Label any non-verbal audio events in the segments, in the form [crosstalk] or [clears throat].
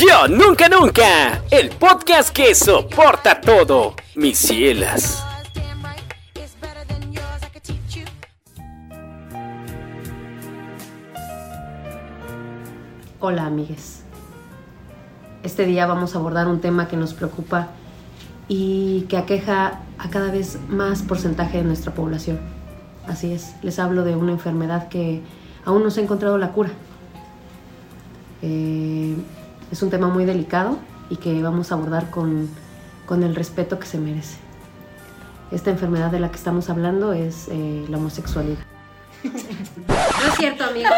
Yo Nunca Nunca, el podcast que soporta todo, mis cielas. Hola amigues. Este día vamos a abordar un tema que nos preocupa y que aqueja a cada vez más porcentaje de nuestra población. Así es, les hablo de una enfermedad que aún no se ha encontrado la cura. Eh, es un tema muy delicado y que vamos a abordar con, con el respeto que se merece. Esta enfermedad de la que estamos hablando es eh, la homosexualidad. No es cierto, amigos.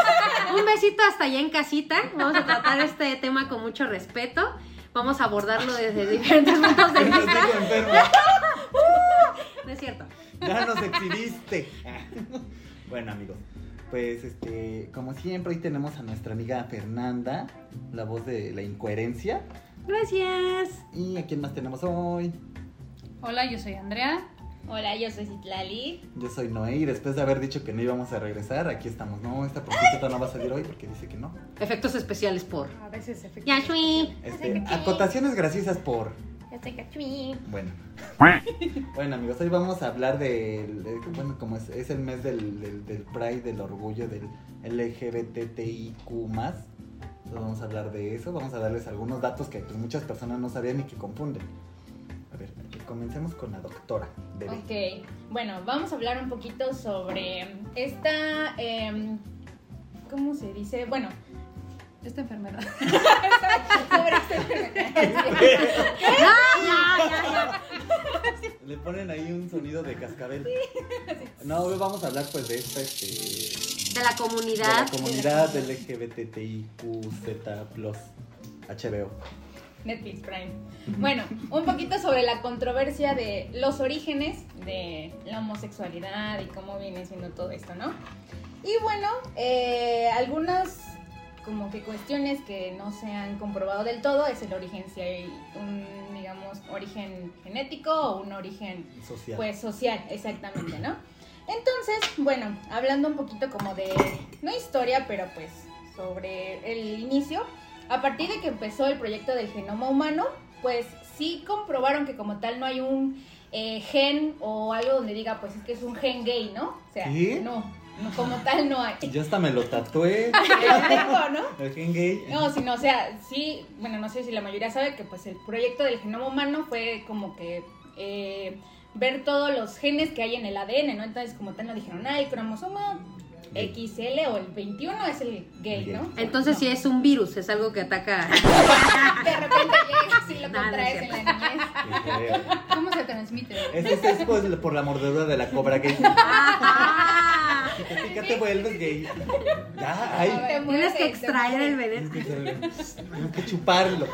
Un besito hasta allá en casita. Vamos a tratar este tema con mucho respeto. Vamos a abordarlo desde diferentes puntos de vista. enfermo. [laughs] No es cierto. Ya nos exhibiste. Bueno, amigos, pues este, como siempre, hoy tenemos a nuestra amiga Fernanda, la voz de la incoherencia. Gracias. ¿Y a quién más tenemos hoy? Hola, yo soy Andrea. Hola, yo soy Citlali. Yo soy Noé y después de haber dicho que no íbamos a regresar, aquí estamos. No, esta prostituta no va a salir hoy porque dice que no. Efectos especiales por. A veces efectivamente. Yashui. Este, acotaciones graciosas por... Yo soy Cachui. Bueno. [laughs] bueno, amigos, hoy vamos a hablar del... de- bueno, como es, es el mes del, del, del Pride, del orgullo, del LGBTIQ+. Entonces vamos a hablar de eso, vamos a darles algunos datos que pues, muchas personas no sabían y que confunden. A ver, comencemos con la doctora. Bebé. Ok, bueno, vamos a hablar un poquito sobre esta. em, ¿Cómo se dice? Bueno, Esta enfermedad. sobre esta enfermedad. Ya, ya. Le ponen ahí un sonido de cascabel. No, hoy vamos a hablar pues de esta, este... De la De la comunidad. comunidad LGBTIQZ+, HBO. Netflix Prime. Bueno, un poquito sobre la controversia de los orígenes de la homosexualidad y cómo viene siendo todo esto, ¿no? Y bueno, eh, algunas como que cuestiones que no se han comprobado del todo es el origen, si hay un, digamos, origen genético o un origen Social. pues social, exactamente, ¿no? Entonces, bueno, hablando un poquito como de, no historia, pero pues sobre el inicio, a partir de que empezó el proyecto del genoma humano, pues sí comprobaron que como tal no hay un eh, gen o algo donde diga, pues es que es un gen gay, ¿no? O sea, no, como tal no hay. Yo hasta me lo tatué. [laughs] ¿no? El gen gay. No, sino, o sea, sí, bueno, no sé si la mayoría sabe que pues el proyecto del genoma humano fue como que eh, ver todos los genes que hay en el ADN, ¿no? Entonces, como tal, no dijeron, ah, el cromosoma. XL o el 21 es el gay, ¿no? Entonces, No. si es un virus, es algo que ataca. [laughs] De repente llegas y lo [laughs] contraes en la niñez. ¿Cómo se transmite? Ese es, es, por la mordedura de la cobra gay. Si te pica, te vuelves gay. Ya, A ay. ver. Tienes que extraer el veneno. Tienes que chuparlo.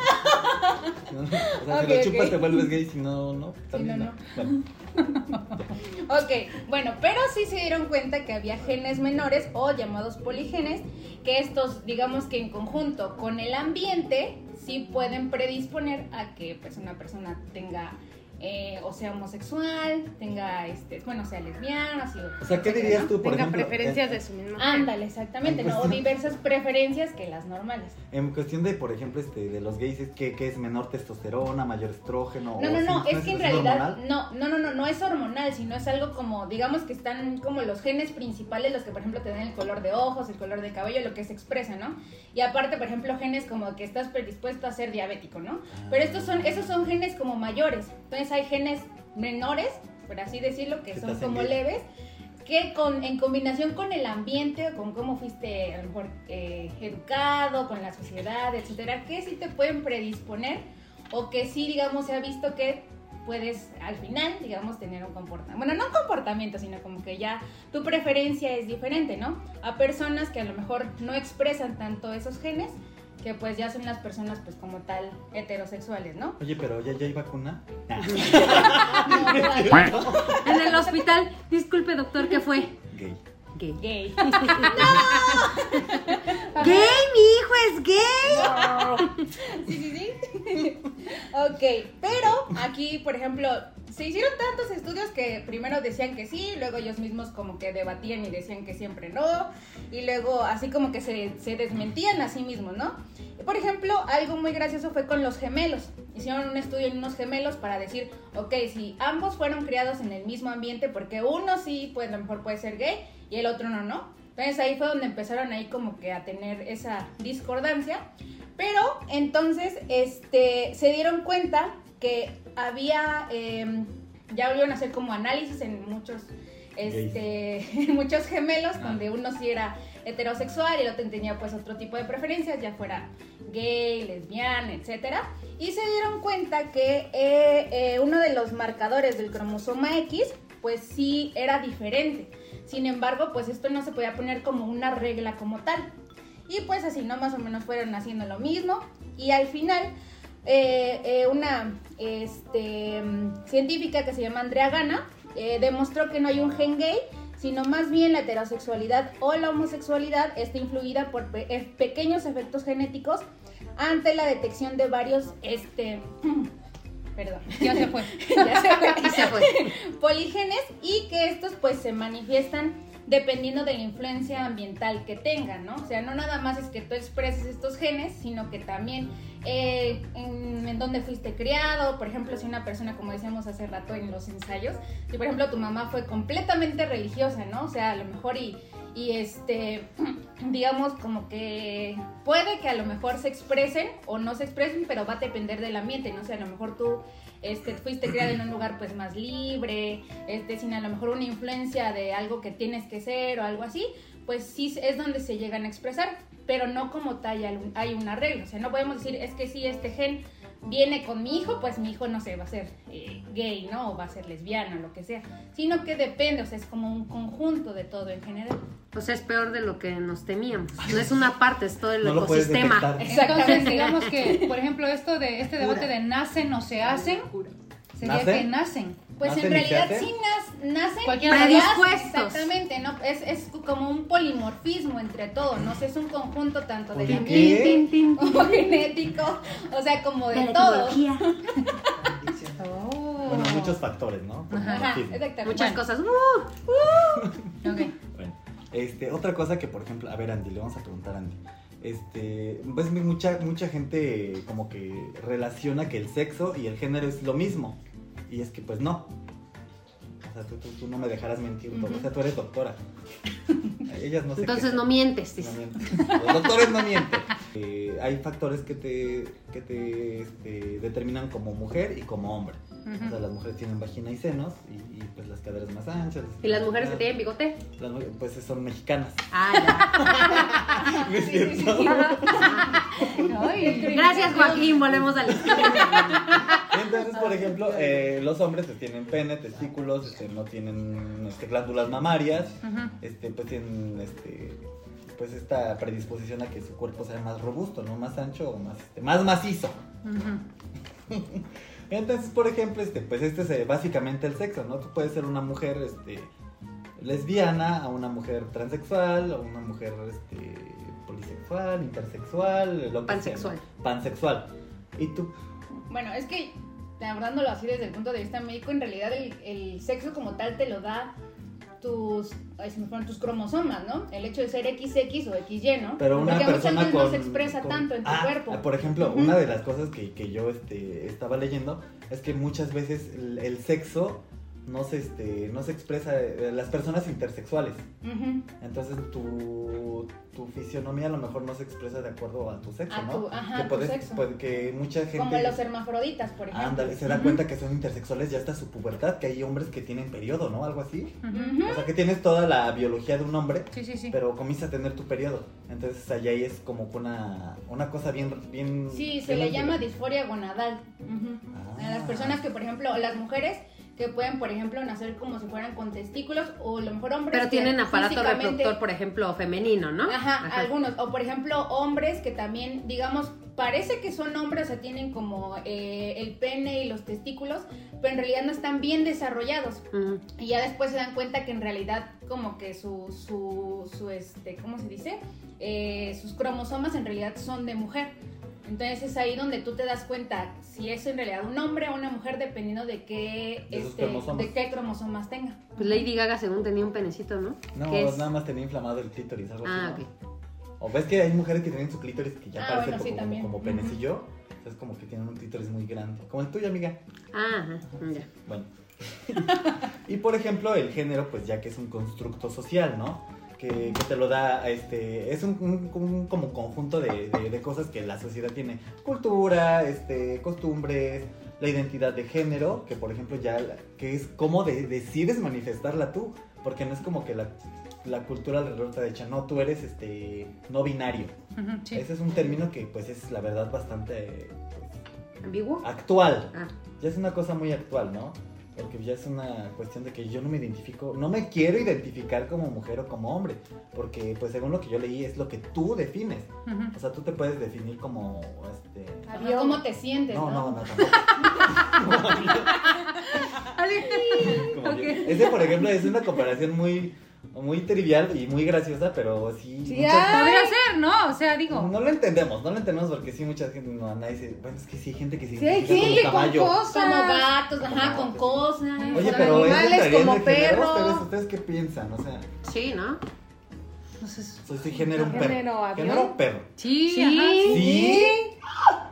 ¿No? O sea, Ok, si lo chupas, te vuelves gay. Si no, no. También no, no. Bueno. Ok, bueno, pero sí se dieron cuenta que había genes menores o llamados poligenes, que estos, digamos que en conjunto con el ambiente, sí pueden predisponer a que pues, una persona tenga, eh, o sea, homosexual, tenga, este, bueno, sea lesbiana, así. O sea, ¿qué dirías tú, por Tenga ejemplo? preferencias eh, de su mismo Ándale, exactamente, En ¿no? O diversas preferencias que las normales. En cuestión de, por ejemplo, este, de los gays, que, que es menor testosterona, mayor estrógeno. No, o no, no, sí, es que en realidad hormonal. no, no, no, no, no es hormonal, sino es algo como, digamos que están como los genes principales, los que por ejemplo te dan el color de ojos, el color de cabello, lo que se expresa, ¿no? Y aparte, por ejemplo, genes como que estás predispuesto a ser diabético, ¿no? Pero estos son, esos son genes como mayores, entonces hay genes menores, por así decirlo, que son como leves, que con, en combinación con el ambiente, con cómo fuiste a lo mejor eh, educado, con la sociedad, etcétera, que sí te pueden predisponer o que sí, digamos, se ha visto que puedes al final, digamos, tener un comportamiento. Bueno, no un comportamiento, sino como que ya tu preferencia es diferente, ¿no? A personas que a lo mejor no expresan tanto esos genes, que pues ya son las personas pues como tal heterosexuales, ¿no? Oye, pero ya, ya hay vacuna. No, no. [laughs] En el hospital, disculpe doctor, ¿qué fue? Gay. Gay. Gay. [laughs] Gay, mi hijo es gay. Sí, sí, sí. [laughs] ok, pero aquí, por ejemplo, se hicieron tantos estudios que primero decían que sí, luego ellos mismos como que debatían y decían que siempre no, y luego así como que se, se desmentían a sí mismos, ¿no? Por ejemplo, algo muy gracioso fue con los gemelos. Hicieron un estudio en unos gemelos para decir, ok, si ambos fueron criados en el mismo ambiente, porque uno sí, pues a lo mejor puede ser gay y el otro no, ¿no? Entonces ahí fue donde empezaron ahí como que a tener esa discordancia. Pero entonces este, se dieron cuenta que había, eh, ya volvieron a hacer como análisis en muchos, este, [laughs] en muchos gemelos, Ah. donde uno sí era heterosexual y el otro tenía pues otro tipo de preferencias, ya fuera gay, lesbiana, etcétera. Y se dieron cuenta que eh, eh, uno de los marcadores del cromosoma X pues sí era diferente. Sin embargo, pues esto no se podía poner como una regla como tal. Y pues así, ¿no? Más o menos fueron haciendo lo mismo. Y al final, eh, eh, una este, científica que se llama Andrea Gana eh, demostró que no hay un gen gay, sino más bien la heterosexualidad o la homosexualidad está influida por pe- pequeños efectos genéticos ante la detección de varios, este, [clears throat] perdón, [laughs] [laughs] Ya se fue. ya se fue. Y se fue. polígenes y que estos pues se manifiestan dependiendo de la influencia ambiental que tengan, ¿no? O sea, no nada más es que tú expreses estos genes, sino que también eh, en, en dónde fuiste criado, por ejemplo, si una persona, como decíamos hace rato en los ensayos, si por ejemplo tu mamá fue completamente religiosa, ¿no? O sea, a lo mejor y, y este, [clears throat] digamos como que puede que a lo mejor se expresen o no se expresen, pero va a depender del ambiente, ¿no? O sea, a lo mejor tú este, fuiste criada en un lugar pues más libre, este, sin a lo mejor una influencia de algo que tienes que ser o algo así, pues sí es donde se llegan a expresar, pero no como tal hay un- hay una regla, o sea, no podemos decir es que si este gen viene con mi hijo, pues mi hijo no sé, va a ser eh, gay, ¿no? O va a ser lesbiana, lo que sea, sino que depende, o sea, es como un conjunto de todo en general. O sea, es peor de lo que nos temíamos. No es una parte, es todo el No ecosistema. Entonces, digamos que, por ejemplo, esto de este debate de nacen o se hacen, sería que nacen. Pues ¿Nacen en realidad sí nacen predispuestos. Exactamente, ¿no? Es, es como un polimorfismo entre todo, ¿no? O sea, es un conjunto tanto de la [laughs] como genético, o sea, como de, de la todo. [laughs] Oh. Bueno, muchos factores, ¿no? Ajá, exactamente. Muchas Bueno. cosas. ¡Uh! Ok. Bueno, este, otra cosa que, por ejemplo, a ver, Andy, le vamos a preguntar a Andy. Este, pues mucha, mucha gente como que relaciona que el sexo y el género es lo mismo. Y es que, pues no. O sea, tú, tú- tú no me dejarás mentir. todo. O sea, tú eres doctora. [laughs] Ellas no se Entonces quejan. no mientes. No dice. mienten. Los doctores no mienten. Eh, hay factores que te, que te este, determinan como mujer y como hombre. O sea, las mujeres tienen vagina y senos y, y, pues las caderas más anchas. ¿Y las mujeres que tienen bigote? Las pues son mexicanas. Ah, [laughs] ¿No es Sí, sí, cierto? sí. Ay, ya. Gracias, Joaquín. Volvemos al Entonces, por ejemplo, eh, los hombres pues, tienen pene, testículos, este, no tienen este, glándulas mamarias, este, pues tienen este, pues esta predisposición a que su cuerpo sea más robusto, ¿no? Más ancho o más, este, más macizo. [laughs] Entonces, por ejemplo, este, pues este es eh, básicamente el sexo, ¿no? Tú puedes ser una mujer este, lesbiana, a una mujer transexual, a una mujer este, polisexual, intersexual, lo que Pansexual. sea. Pansexual. Y tú, Bueno, es que abordándolo así desde el punto de vista médico, en realidad el, el sexo como tal te lo da tus, ay, se me fueron tus cromosomas, ¿no? El hecho de ser XX o XY, ¿no? Pero una Porque muchas persona veces con, no se expresa con- tanto en tu Ah, cuerpo. Por ejemplo, una de las cosas que, que yo este, estaba leyendo es que muchas veces el, el sexo no se, este, no se expresa, eh, las personas intersexuales. Entonces tu, tu fisionomía a lo mejor no se expresa de acuerdo a tu sexo, A ¿no? tu- ajá, que, tu puedes- sexo. puede- que mucha gente... Como los hermafroditas, por ejemplo. Ándale, se da Ujú. cuenta que son intersexuales ya hasta su pubertad, que hay hombres que tienen periodo, ¿no? Algo así. O sea, que tienes toda la biología de un hombre, Sí, sí, sí. pero comienza a tener tu periodo. Entonces allá ahí es como una, una cosa bien... bien Sí, se le llama disforia gonadal. Ah. A las personas que, por ejemplo, las mujeres que pueden, por ejemplo, nacer como si fueran con testículos o a lo mejor hombres Pero tienen aparato físicamente- reproductor, por ejemplo, femenino, ¿no? Ajá, algunos. O por ejemplo, hombres que también, digamos, parece que son hombres, o sea, tienen como eh, el pene y los testículos, pero en realidad no están bien desarrollados. Ujú. Y ya después se dan cuenta que en realidad como que su, su, su este, ¿cómo se dice? Eh, sus cromosomas en realidad son de mujer. Entonces es ahí donde tú te das cuenta si es en realidad un hombre o una mujer dependiendo de qué, De este, cromosomas. de qué cromosomas tenga. Pues Lady Gaga según tenía un penecito, ¿no? No, nada más tenía inflamado el clítoris, algo Ah, así. ok. ¿no? O ves que hay mujeres que tienen su clítoris que ya Ah, parece bueno, sí, como, penecillo. O sea, es como que tienen un clítoris muy grande. Como el tuyo, amiga. Ah, ajá, ya. Bueno. [laughs] y por ejemplo, el género, pues ya que es un constructo social, ¿no? Que, que te lo da, este, es un, un- un como conjunto de, de- de cosas que la sociedad tiene. Cultura, este, costumbres, la identidad de género, que por ejemplo ya, la- que es cómo de- decides manifestarla tú. Porque no es como que la, la cultura alrededor te ha dicho, no, tú eres, este, no binario. Sí. Ese es un término que pues es la verdad bastante pues, ¿Ambiguo? actual. Ah, Ya es una cosa muy actual, ¿no? Porque ya es una cuestión de que yo no me identifico, no me quiero identificar como mujer o como hombre, porque pues según lo que yo leí es lo que tú defines. O sea, tú te puedes definir como este Ajá, ¿Cómo te sientes? no, No, no, no, tampoco. [laughs] Como. Ese, por ejemplo, es una comparación muy muy trivial y muy graciosa, pero sí, Sí, muchas- podría ser, ¿no? O sea, digo. no lo entendemos, no lo entendemos porque sí mucha gente no nadie dice, bueno, es que sí hay gente que se Sí, hay identifica gente como con caballo. cosas. Como gatos, ajá, Como con cosas. Oye, pero ¿eso animales, como el género? perro. ¿Ustedes, ¿Ustedes qué piensan? O sea, sí, ¿no? Entonces, soy sí género un perro. Género. Género perro. sí, Sí. ajá, sí. Sí.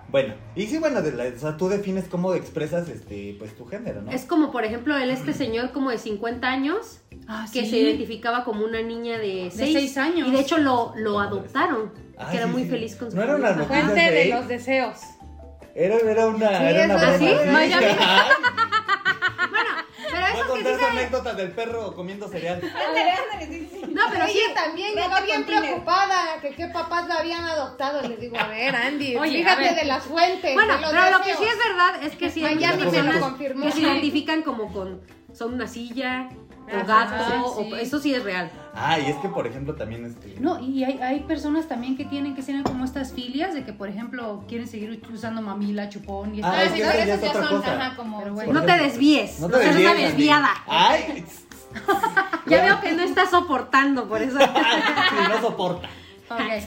Bueno, y sí, bueno, de la- o sea, tú defines cómo expresas este, pues tu género, ¿no? Es como, por ejemplo, él, este señor como de 50 años, Ah, que sí. se identificaba como una niña de 6 seis años. Y de hecho lo, lo adoptaron, Ah, que era sí, muy sí. feliz con su No era una Fuente de los deseos. Era, era una, Sí, era una. Ay, [laughs] Pero eso que contar sí esa se- anécdota del perro comiendo cereal. Ándale, ándale, sí, sí. No, pero sí, ella también llegó bien preocupada que qué papás la habían adoptado. Le digo, a ver, Andy, Oye, fíjate ver. de las fuentes. Bueno, de los pero lo que sí es verdad es que sí hay Miami muchas me lo personas confirmó. que se identifican como con son una silla o gato, sí. o- eso sí es real. Ah, y es que, por ejemplo, también este... No, y hay, hay personas también que tienen que ser como estas filias de que, por ejemplo, quieren seguir usando mamila, chupón y Ah, es que ya otra son, cosa. ajá, como... Pero bueno. No te desvíes, No te desvíes, una desviada. Ay, [laughs] Ya veo que no estás soportando por eso. [laughs] sí, no soporta.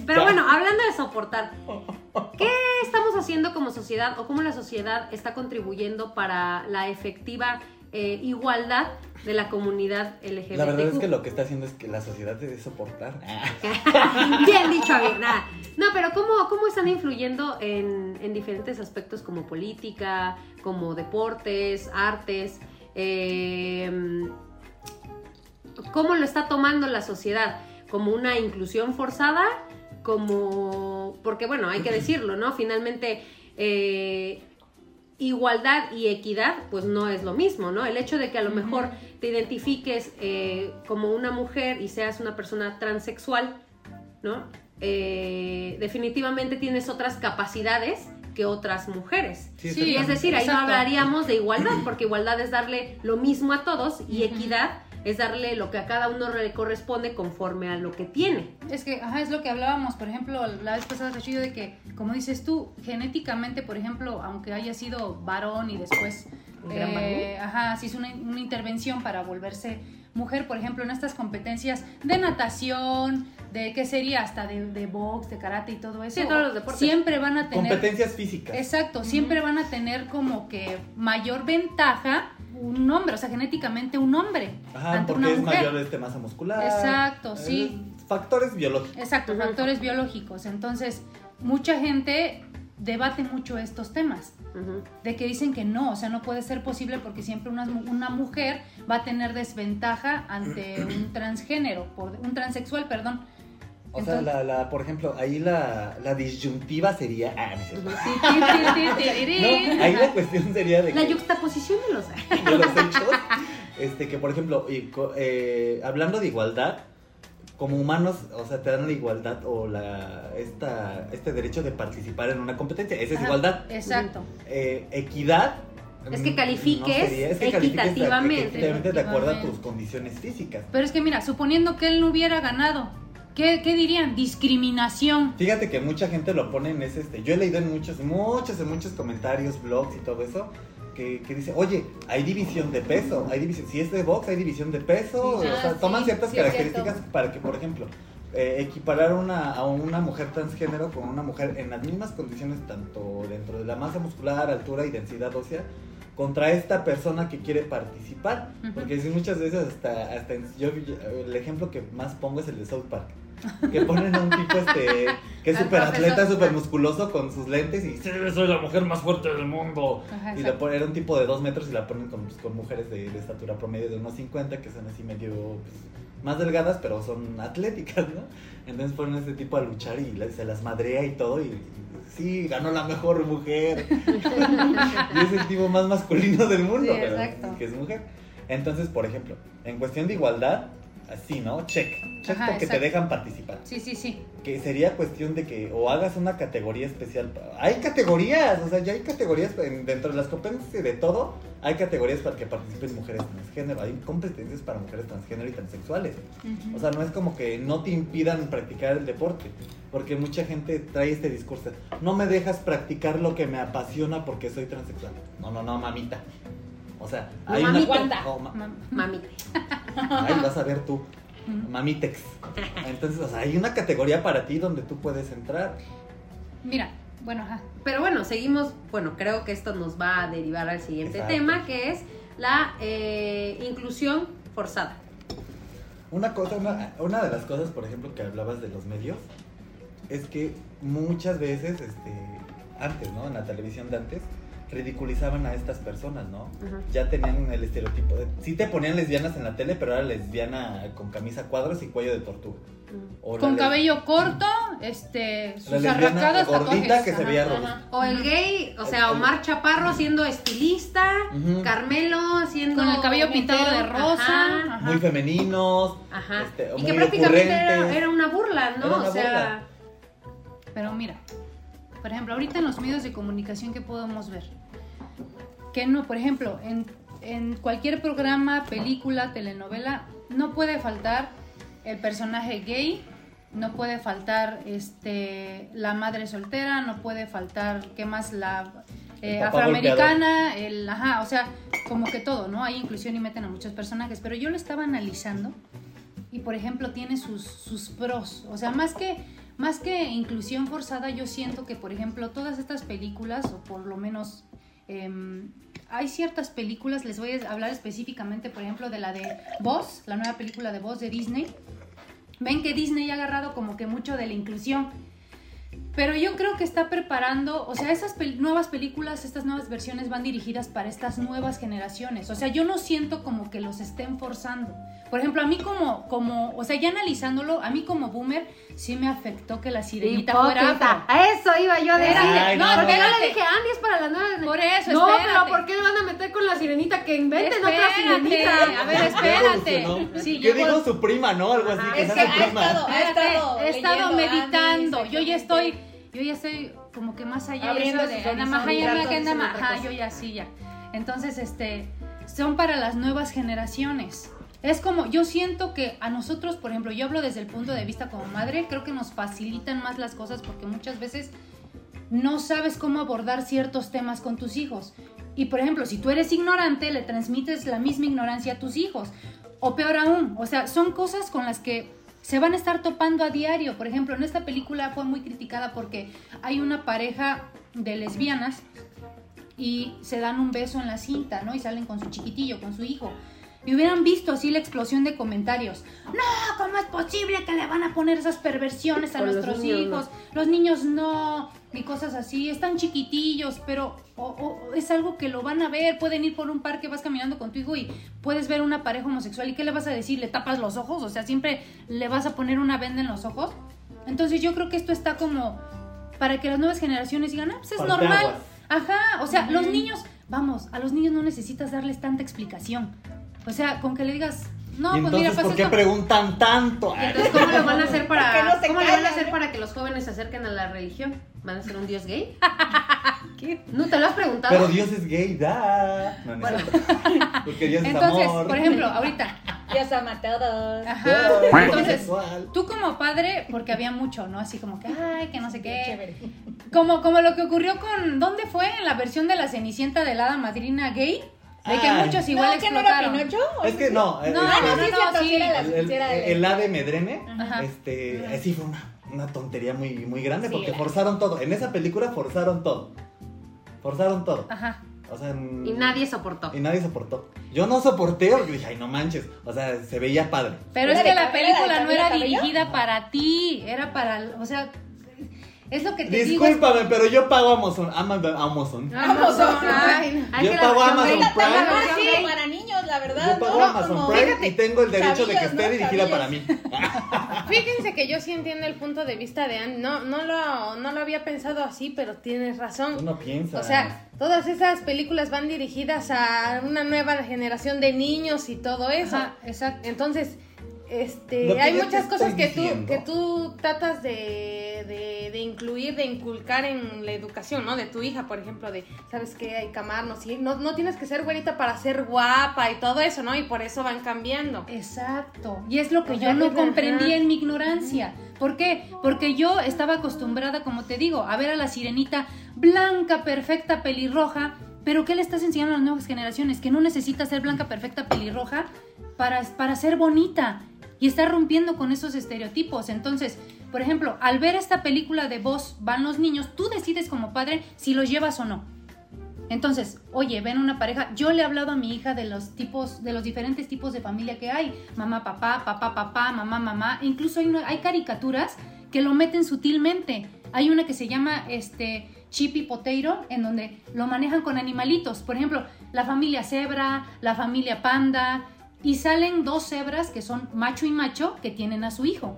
Pero bueno, hablando de soportar, [laughs] ¿qué estamos haciendo como sociedad o cómo la sociedad está contribuyendo para la efectiva eh, igualdad de la comunidad LGBTQ? La verdad es que lo que está haciendo es que la sociedad debe soportar. [laughs] Bien dicho, Javier. nada. No, pero ¿cómo, cómo están influyendo en, en diferentes aspectos como política, como deportes, artes? Eh, ¿Cómo lo está tomando la sociedad? ¿Como una inclusión forzada? Como... Porque bueno, hay que decirlo, ¿no? Finalmente... eh, igualdad y equidad, pues no es lo mismo, ¿no? El hecho de que a lo mejor te identifiques eh, como una mujer y seas una persona transexual, ¿no? Eh, definitivamente tienes otras capacidades que otras mujeres. Sí, Sí, Y es decir, ahí no hablaríamos de igualdad, [clears throat] porque igualdad es darle lo mismo a todos y equidad es darle lo que a cada uno le corresponde conforme a lo que tiene. Es que, ajá, es lo que hablábamos, por ejemplo, la vez pasada, Rachillo, de que, como dices tú, genéticamente, por ejemplo, aunque haya sido varón y después, eh, ajá, se hizo una, una intervención para volverse mujer, por ejemplo, en estas competencias de natación, de qué sería, hasta de, de box, de karate y todo eso. Sí, todos los deportes. Siempre van a tener... Competencias físicas. Exacto, siempre van a tener como que mayor ventaja un hombre, o sea, genéticamente un hombre Ajá, ante porque una es mujer. mayor este masa muscular. Exacto, sí. Factores biológicos. Exacto, factores biológicos. Entonces, mucha gente debate mucho estos temas, De que dicen que no, o sea, no puede ser posible porque siempre una, una mujer va a tener desventaja ante [clears throat] un transgénero, por, un transexual, perdón. O sea, la, la, por ejemplo, ahí la, la disyuntiva sería. Ah, no ahí la cuestión sería de La que- yuxtaposición de los... de los hechos. Este, que por ejemplo, y eh, hablando de igualdad, como humanos, o sea, te dan la igualdad o la esta, este derecho de participar en una competencia. Esa es igualdad. Exacto. Eh, equidad. Es que mm, califiques sería- es que califiques de- equitativamente. equitativamente de acuerdo a tus condiciones físicas. Pero es que mira, suponiendo que él no hubiera ganado, ¿qué, qué dirían? Discriminación. Fíjate que mucha gente lo pone en ese, este, yo he leído en muchos, muchos, en muchos comentarios, blogs y todo eso, que, que dice, oye, hay división de peso, hay división, si es de box hay división de peso, Sí. o sea, toman ciertas sí características para que, por ejemplo, eh, equiparar una, a una mujer transgénero con una mujer en las mismas condiciones, tanto dentro de la masa muscular, altura y densidad ósea, contra esta persona que quiere participar. Porque si muchas veces hasta, hasta en- yo, el ejemplo que más pongo es el de South Park. [laughs] Que ponen a un tipo este que es súper atleta, súper musculoso con sus lentes y "Sí, soy la mujer más fuerte del mundo. Ajá, Y le ponen, era un tipo de dos metros y la ponen con, pues, con mujeres de, de estatura promedio de unos 50 que son así medio pues, más delgadas, pero son atléticas, ¿no? Entonces ponen a este tipo a luchar y se las madrea y todo. Y, y sí, ganó la mejor mujer. [laughs] [laughs] y es el tipo más masculino del mundo, Sí, pero exacto. que es mujer. Entonces, por ejemplo, en cuestión de igualdad, así, ¿no? Check. Check Ajá, porque te dejan participar Sí, sí, sí. que sería cuestión de que o hagas una categoría especial. Hay categorías, o sea, ya hay categorías en- dentro de las competencias de todo. Hay categorías para que participen mujeres transgénero. Hay competencias para mujeres transgénero y transexuales. Ujú. O sea, no es como que no te impidan practicar el deporte. Porque mucha gente trae este discurso. No me dejas practicar lo que me apasiona porque soy transexual. No, no, no, mamita. O sea, No, hay mamita. una... Oh, ma- Mam- [laughs] Mamita. Ay, vas a ver tú. Mamitex. Entonces, o sea, hay una categoría para ti donde tú puedes entrar. Mira, bueno, ajá. Pero bueno, seguimos. Bueno, creo que esto nos va a derivar al siguiente Exacto. tema, que es la eh, inclusión forzada. Una cosa, una, una de las cosas, por ejemplo, que hablabas de los medios, es que muchas veces, este, antes, ¿no? En la televisión de antes, ridiculizaban a estas personas, ¿no? Ajá. Ya tenían el estereotipo de... Sí te ponían lesbianas en la tele, pero era lesbiana con camisa cuadros y cuello de tortuga. O la Con cabello corto, este, La sus arracadas gordita tatuajes. que se veía Ajá. O el gay, o sea, Omar Chaparro siendo estilista. Carmelo siendo. Con el cabello pintado de rosa. Ajá. Ajá. Muy femeninos. Ajá. este, y muy que prácticamente era, una burla, ¿no? Era una o sea, Pero mira, por ejemplo, ahorita en los medios de comunicación que podemos ver, que no, por ejemplo, en, en cualquier programa, película, telenovela, no puede faltar el personaje gay, no puede faltar este la madre soltera, no puede faltar, ¿qué más? La eh, afroamericana, el, ajá, o sea, como que todo, ¿no? Hay inclusión y meten a muchos personajes, pero yo lo estaba analizando y por ejemplo tiene sus, sus pros. O sea, más que, más que inclusión forzada, yo siento que por ejemplo todas estas películas, o por lo menos em, hay ciertas películas, les voy a hablar específicamente por ejemplo de la de Voz, la nueva película de Voz de Disney. Ven que Disney ha agarrado como que mucho de la inclusión. Pero yo creo que está preparando, o sea, esas pel- nuevas películas, estas nuevas versiones van dirigidas para estas nuevas generaciones. O sea, yo no siento como que los estén forzando. Por ejemplo, a mí como, como, o sea, ya analizándolo, a mí como boomer sí me afectó que la sirenita fuera hipócrita. afro. A eso iba yo a decir. Ay, no, no. porque yo le dije, Andy es para la nueva. Por eso, No, espérate. pero ¿por qué le van a meter con la sirenita? Que inventen otra Espérate, sirenita. a ver, espérate. evolucionó. Sí, ¿Qué dijo su prima, no? Algo así, Ajá. que Es que su ha prima. estado- ha estado he estado leyendo, meditando. Andy, Yo ya estoy. Yo ya estoy como que más allá Abriendo eso de sus "Ana, maja, horizontes, ya me diciendo queda ma- otra ajá, cosa. yo ya sí ya. Entonces, este, son para las nuevas generaciones. Es como, yo siento que a nosotros, por ejemplo, yo hablo desde el punto de vista como madre, creo que nos facilitan más las cosas porque muchas veces no sabes cómo abordar ciertos temas con tus hijos. Y por ejemplo, si tú eres ignorante, le transmites la misma ignorancia a tus hijos. O peor aún, o sea, son cosas con las que se van a estar topando a diario. Por ejemplo, en esta película fue muy criticada porque hay una pareja de lesbianas y se dan un beso en la cinta, ¿no? Y salen con su chiquitillo, con su hijo. Y hubieran visto así la explosión de comentarios. No, ¿cómo es posible que le van a poner esas perversiones a los nuestros niños, hijos? Los niños no, y cosas así. Están chiquitillos, pero o- o- es algo que lo van a ver. Pueden ir por un parque, vas caminando con tu hijo y puedes ver una pareja homosexual. ¿Y qué le vas a decir? ¿Le tapas los ojos? O sea, siempre le vas a poner una venda en los ojos. Entonces yo creo que esto está como para que las nuevas generaciones digan, ah, pues es normal. Ajá, o sea, los niños, vamos, a los niños no necesitas darles tanta explicación. O sea, con que le digas, no, y pues entonces, mira, pasa ¿por qué esto. preguntan tanto? Y entonces, ¿cómo lo van a hacer ¿Por qué para, no cómo le van a callan, hacer eh? para que los jóvenes se acerquen a la religión? ¿Van a ser un dios gay? [laughs] ¿No te lo has preguntado? Pero Dios es gay, da. No, no es Bueno. [laughs] Porque Dios es Entonces, amor. por ejemplo, ahorita, Dios ama a todos. ajá, entonces, tú como padre, porque había mucho, ¿no? Así como que, ay, que no sé Qué qué. chévere. Como, como lo que ocurrió con, ¿dónde fue? En la versión de la Cenicienta de la hada madrina gay. De que Ay. muchos igual no, ¿que no era. Pinocho? ¿O Es que no. el- No, Ah, no, el- sí, el, ave Medreme, Ajá. este, eh, sí fue una, una tontería muy, muy grande Sí, porque la- forzaron todo. En esa película forzaron todo. Forzaron todo. Ajá. O sea, en- Y nadie soportó. y nadie soportó. Yo no soporté porque dije, ay, no manches. O sea, se veía padre. Pero es que la película no era dirigida para ti, era para, o sea, es lo que te digo. Discúlpame, pero yo pago Amazon. Ama- Amazon. Amazon. Ay, Yo pago Amazon Prime. sí, para niños, la verdad. Yo pago ¿no? Amazon Como- Prime fíjate, y tengo el derecho de que esté ¿no? dirigida para mí. [laughs] Fíjense que yo sí entiendo el punto de vista de Anne. No, no, lo, no lo había pensado así, pero tienes razón. Tú no piensas. O sea, todas esas películas van dirigidas a una nueva generación de niños y todo eso. Ajá, exacto. Entonces, este, que hay muchas cosas que tú, que tú tratas de, de, de incluir, de inculcar en la educación, ¿no? De tu hija, por ejemplo, de, ¿sabes qué? Hay que amarnos. y No, no tienes que ser güerita para ser guapa y todo eso, ¿no? Y por eso van cambiando. Exacto. Y es lo que yo no comprendí en mi ignorancia. ¿Por qué? Porque yo estaba acostumbrada, como te digo, a ver a la sirenita blanca, perfecta, pelirroja. Pero ¿qué le estás enseñando a las nuevas generaciones? Que no necesita ser blanca, perfecta, pelirroja para, para ser bonita. Y está rompiendo con esos estereotipos. Entonces, por ejemplo, al ver esta película de Vos van los niños, tú decides como padre si los llevas o no. Entonces, oye, ven una pareja. Yo le he hablado a mi hija de los tipos, de los diferentes tipos de familia que hay. Mamá, papá, papá, papá, mamá, mamá. Incluso hay, hay caricaturas que lo meten sutilmente. Hay una que se llama este Chippy Potato, en donde lo manejan con animalitos. Por ejemplo, la familia cebra, la familia panda. Y salen dos cebras que son macho y macho que tienen a su hijo.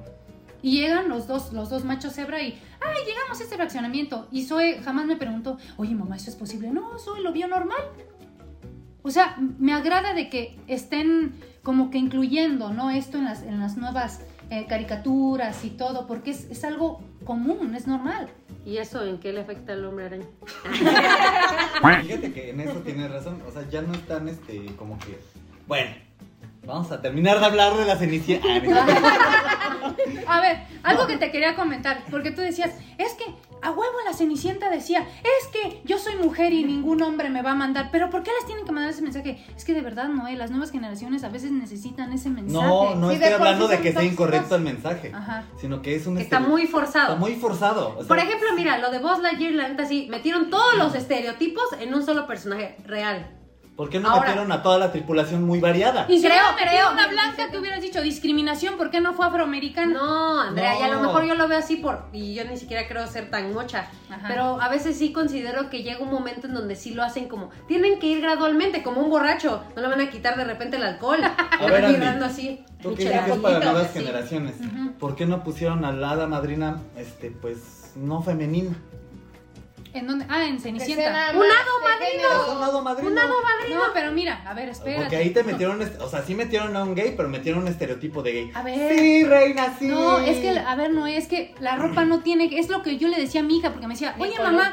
Y llegan los dos, los dos machos cebra y, ay, llegamos a este fraccionamiento. Y Zoe jamás me preguntó, oye, mamá, ¿eso es posible? No, Zoe lo vio normal. O sea, me agrada de que estén como que incluyendo, ¿no? Esto en las, en las nuevas eh, caricaturas y todo, porque es, es algo común, es normal. ¿Y eso en qué le afecta al hombre araña? [laughs] Fíjate que en eso tienes razón. O sea, ya no están este, como que. Bueno, vamos a terminar de hablar de la Cenicienta. Ah, no. [laughs] A ver, algo que te quería comentar, porque tú decías, es que a huevo la Cenicienta decía, es que yo soy mujer y ningún hombre me va a mandar, pero ¿por qué les tienen que mandar ese mensaje? Es que de verdad, Noé, las nuevas generaciones a veces necesitan ese mensaje. No, no Sí, estoy hablando de que sea incorrecto el mensaje, Ajá. sino que es un Que está muy forzado. Está muy forzado. o sea, Por ejemplo, mira, lo de Buzz Lightyear, la neta sí, metieron todos los estereotipos en un solo personaje real. ¿Por qué no ahora- metieron a toda la tripulación muy variada? Y Creo, creo. una blanca que hubieras dicho discriminación, ¿por qué no fue afroamericana? No, Andrea, y a lo mejor yo lo veo así por. Y yo ni siquiera creo ser tan mocha. Ajá. Pero a veces sí considero que llega un momento en donde sí lo hacen como. Tienen que ir gradualmente, como un borracho. No le van a quitar de repente el alcohol. [laughs] A ver, Andy, dando así. Tú que es para nuevas sí. generaciones. ¿Por qué no pusieron a la hada madrina, este, pues, no femenina? ¿En dónde? Ah, en Cenicienta. Un hado madrino. Un hado madrino. Un hado madrino. No, pero mira, a ver, espérate. Porque ahí te metieron, o sea, sí metieron a un gay, pero metieron un estereotipo de gay. A ver. Sí, reina, sí. No, es que, a ver, no, es que la ropa no tiene, es lo que yo le decía a mi hija, porque me decía, oye color.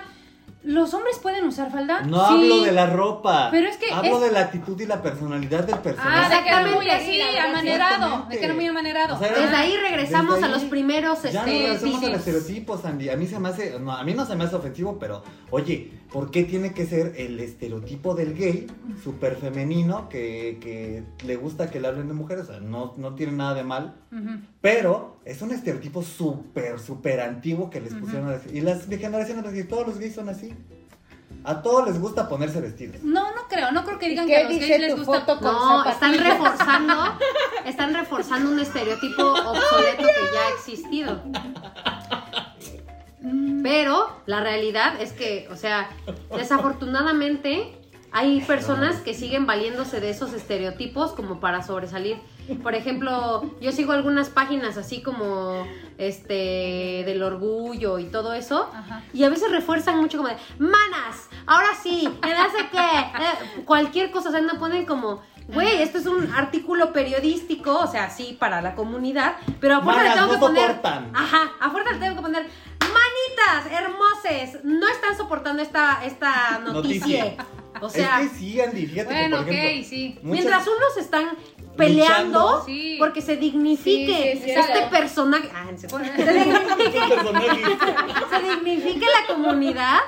¿Los hombres pueden usar falda? No Sí. hablo de la ropa. Pero es que Hablo es- de la actitud y la personalidad del Ah, personaje. de que era muy Exactamente. así, amanerado, de que era muy amanerado. O sea, Desde ahí regresamos Desde a los primeros Ya no regresamos al estereotipos. estereotipo, Sandy. A mí se me hace, no, a mí no se me hace ofensivo, pero oye, ¿por qué tiene que ser el estereotipo del gay súper femenino que, que le gusta que le hablen de mujeres? O sea, no, no tiene nada de mal, pero es un estereotipo súper, súper antiguo que les pusieron a decir. Y las de generaciones todos los gays son así. A todos les gusta ponerse vestidos. No, no creo, no creo que digan ¿Qué que a los gays les gusta. foto con No, están reforzando, están reforzando un estereotipo obsoleto que ya ha existido. Pero la realidad es que, o sea, desafortunadamente hay personas que siguen valiéndose de esos estereotipos como para sobresalir. Por ejemplo, yo sigo algunas páginas así como este del orgullo y todo eso. Ajá. Y a veces refuerzan mucho como de, manas, ahora sí, me hace que eh, cualquier cosa, o sea, no ponen como, güey, esto es un artículo periodístico, o sea, sí, para la comunidad, pero a fuerza le tengo no que poner, soportan. ajá, a fuerza le tengo que poner, manitas, hermoses, no están soportando esta, esta noticia. Noticia. O sea, es que sí, Andy, fíjate Bueno, que por ejemplo, ok, sí. muchas- mientras unos están peleando. Sí. porque se dignifique Sí, sí, sí, este personaje, ah, se, se dignifique [laughs] se dignifique la comunidad,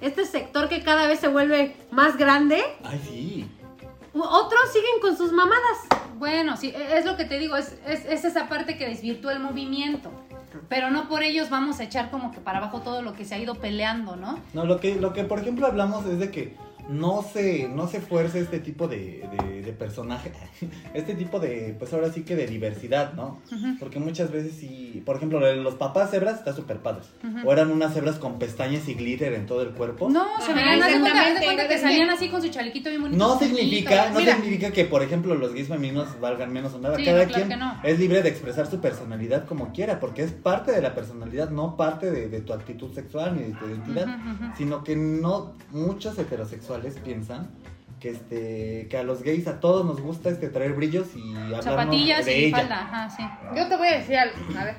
este sector que cada vez se vuelve más grande, Ay, sí. Otros siguen con sus mamadas. Bueno, sí, e- es lo que te digo, es, es, es esa parte que desvirtúa el movimiento. Pero no por ellos vamos a echar como que para abajo todo lo que se ha ido peleando, ¿no? No, lo que, lo que por ejemplo hablamos es de que no se, no se fuerce este tipo de, de, de personaje, [laughs] este tipo de, pues ahora sí que de diversidad, ¿no? Porque muchas veces sí, por ejemplo, los papás cebras está súper padres. O eran unas cebras con pestañas y glitter en todo el cuerpo. No, se Ajá, veían, de cuenta, que salían así con su chalequito bien bonito. No significa, no mira, significa que, por ejemplo, los gays femeninos valgan menos o nada. Sí, Cada no, claro quien que no. es libre de expresar su personalidad como quiera, porque es parte de la personalidad, no parte de, de tu actitud sexual ni de tu identidad, sino que no muchos heterosexuales piensan que este que a los gays a todos nos gusta este traer brillos y hablarnos Zapatillas de y ella. falda, ajá, sí. Yo te voy a decir algo, a ver.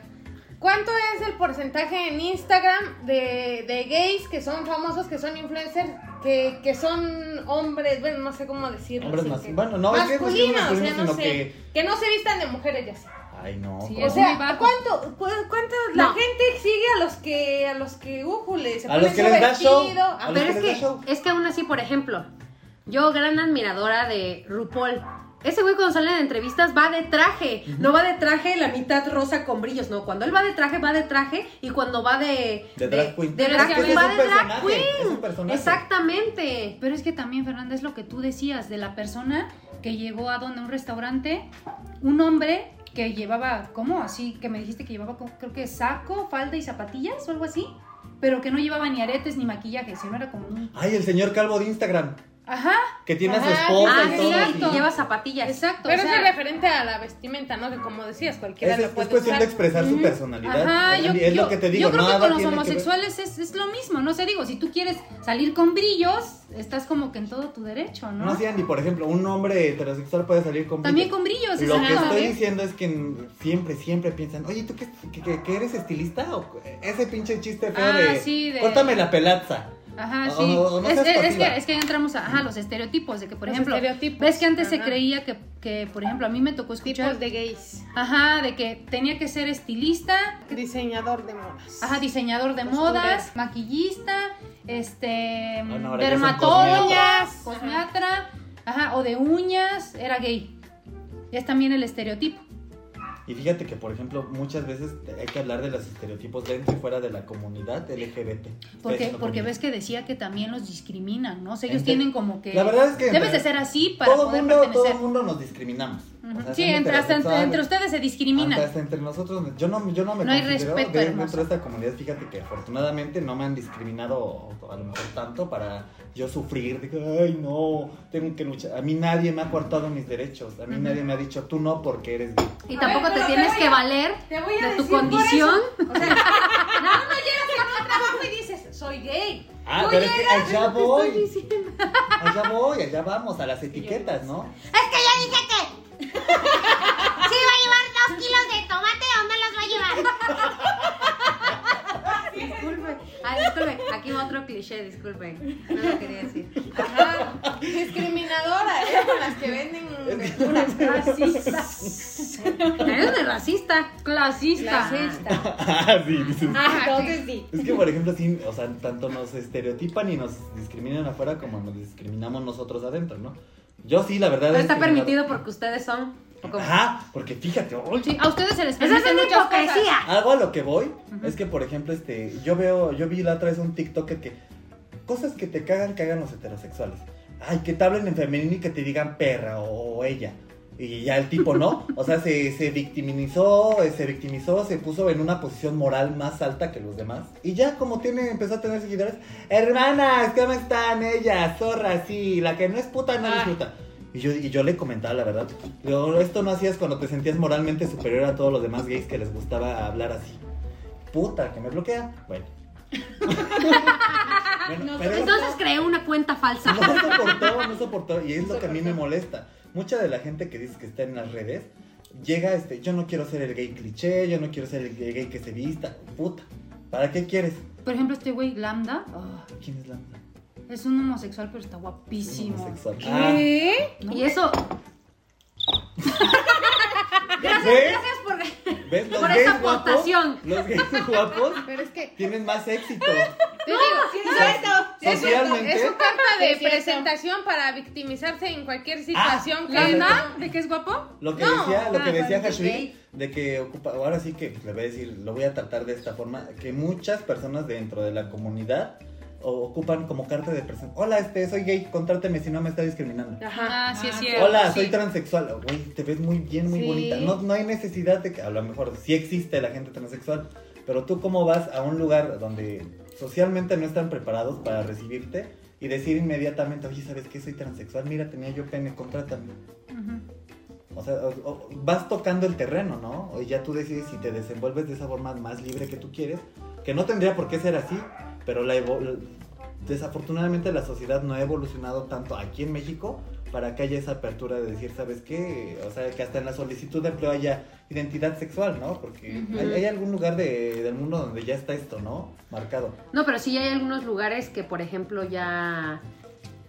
¿Cuánto es el porcentaje en Instagram de, de gays que son famosos, que son influencers, que, que son hombres, bueno, no sé cómo decirlo. Hombres más- que- bueno, no, es que no masculinos, o sea, no sino sé, que- que... no se vistan de mujeres ya sé. Ay, no. Sí. O Es sea. ¿cuánto, cu- cuánto la No. gente sigue a los que, a los que, újule, se A los que les da show. A Pero que es que, show. es que aún así, por ejemplo, yo gran admiradora de RuPaul. Ese güey cuando sale en entrevistas va de traje, no va de traje la mitad rosa con brillos, no. Cuando él va de traje, va de traje y cuando va de... De drag queen. De drag queen, va de drag queen. Exactamente. Pero es que también, Fernanda, es lo que tú decías de la persona que llegó a donde un restaurante, un hombre que llevaba, ¿cómo? Así que me dijiste que llevaba, creo que saco, falda y zapatillas o algo así, pero que no llevaba ni aretes ni maquillaje, sino era como un... Ay, el señor calvo de Instagram, Ajá, que tiene a su esposa Ah, y sí, todo. exacto. y lleva zapatillas. exacto. Pero o sea, es referente a la vestimenta, ¿no? Que como decías, cualquiera Es, lo es puede cuestión usar. de expresar su personalidad. Ajá, yo, y es yo- lo que te digo, yo creo que con los homosexuales es, es lo mismo, no sé, digo, si tú quieres salir con brillos, estás como que en todo tu derecho, ¿no? No, sí, Andy, por ejemplo, un hombre heterosexual puede salir con También brillo. con brillos, Lo que exacto. estoy diciendo es que siempre, siempre piensan, oye, ¿tú qué, qué- qué- qué eres estilista? O ese pinche chiste feo Ah, de, sí, de- córtame la pelaza. Ajá, sí. o no es, que, es que ahí entramos a ajá, los estereotipos, de que, por Los ejemplo, estereotipos, ves que antes se creía que, que, por ejemplo, a mí me tocó escuchar, Tipos de gays. ajá, de que tenía que ser estilista, Diseñador de modas. ajá, diseñador de modas, maquillista, este, Bueno, cosmiatra, ajá, o de uñas, era gay. Y es también el estereotipo. Y fíjate que, por ejemplo, muchas veces hay que hablar de los estereotipos dentro y fuera de la comunidad LGBT. Estoy Porque, ves que decía que también los discriminan, ¿no? O sea, ellos tienen como que... La verdad es que Debes de ser así para todo poder mundo, todo pertenecer. el mundo nos discriminamos. Ujú. O sea, sí, entre, hasta entre, ustedes se discriminan. Hasta, hasta entre nosotros, yo no, yo no me No hay respeto, de- dentro de esta comunidad, fíjate que afortunadamente no me han discriminado a lo mejor tanto para yo sufrir, de que, ay no, tengo que luchar. A mí nadie me ha cortado mis derechos, a mí nadie me ha dicho tú no porque eres gay. Y tampoco ver, te tienes te que valer Te voy a de tu condición. eso. O sea, nada más llegas a un trabajo y dices, soy gay. Ah, Tú pero es que llegas, allá voy. Allá voy, allá vamos, a las etiquetas, ¿no? Es que ya dije que. ¿Sí va a llevar dos kilos de tomate o no los va a llevar? Disculpe. Ay, disculpe. Aquí va otro cliché, disculpe. No lo quería decir. Ajá. Discriminadora, ¿eh? Con las que venden verduras. Eres de racista. Clasista. Clasista. Ah, sí, dices. Ah, entonces sí. Es que, por ejemplo, sí, o sea, tanto nos estereotipan y nos discriminan afuera como nos discriminamos nosotros adentro, ¿no? Yo sí, la verdad Pero está discriminado- permitido porque ustedes son. Ajá, porque fíjate, oye, Sí, a ustedes se les Esa es permiten una hipocresía. Algo a lo que voy es que, por ejemplo, este, yo veo, yo vi la otra vez un TikTok que, que cosas que te cagan que hagan los heterosexuales. Ay, que te hablen en femenino y que te digan perra o ella. Y ya el tipo, ¿no? O sea, se, se victimizó, eh, se victimizó, se puso en una posición moral más alta que los demás. Y ya como tiene, empezó a tener seguidores, hermanas, ¿cómo están ellas? Zorra, sí, la que no es puta no es Ay. puta. Y yo, y yo le comentaba la verdad. Digo, esto no hacías cuando te sentías moralmente superior a todos los demás gays que les gustaba hablar así. Puta, que me bloquea. Bueno. [laughs] Bueno, eso Entonces creé una cuenta falsa. no soportó, no soportó. Y es lo que a mí me molesta. Mucha de la gente que dice que está en las redes llega este, yo no quiero ser el gay cliché, yo no quiero ser el gay que se vista. Puta, ¿para qué quieres? Por ejemplo, este güey, Lambda, ah, ¿Quién es la es un homosexual, pero está guapísimo. homosexual? Ah, ¿Qué? ¿no? Y eso. [laughs] [laughs] Gracias, ¿Ves? gracias por. ¿Ves? [laughs] Los Por gays esa aportación. los gays [laughs] guapos Pero es que, tienen más éxito. te digo, Es, su- Socialmente. es su carta de presentación para victimizarse en cualquier situación ¿La que anda? ¿De que es guapo? Lo que No, decía, lo que ah, decía gay. de que ocupa, ahora sí que le voy a decir, lo voy a tratar de esta forma, que muchas personas dentro de la comunidad o- ocupan como carta de presentación. Hola, este, soy gay, contráteme si no me está discriminando. Ajá. Ah, sí es Ah, cierto. Hola, sí. soy transexual. Güey, te ves muy bien, muy Sí. bonita. No, no hay necesidad de que, a lo mejor sí existe la gente transexual, pero tú cómo vas a un lugar donde socialmente no están preparados para recibirte y decir inmediatamente, oye, ¿sabes qué? Soy transexual, mira, tenía yo pene, contrátame. O sea, o- o vas tocando el terreno, ¿no? Y ya tú decides si te desenvuelves de esa forma más libre que tú quieres, que no tendría por qué ser así, pero la desafortunadamente la sociedad no ha evolucionado tanto aquí en México para que haya esa apertura de decir, ¿sabes qué? O sea, que hasta en la solicitud de empleo haya identidad sexual, ¿no? Porque hay, hay algún lugar de- del mundo donde ya está esto, ¿no? Marcado. No, pero sí hay algunos lugares que, por ejemplo, ya.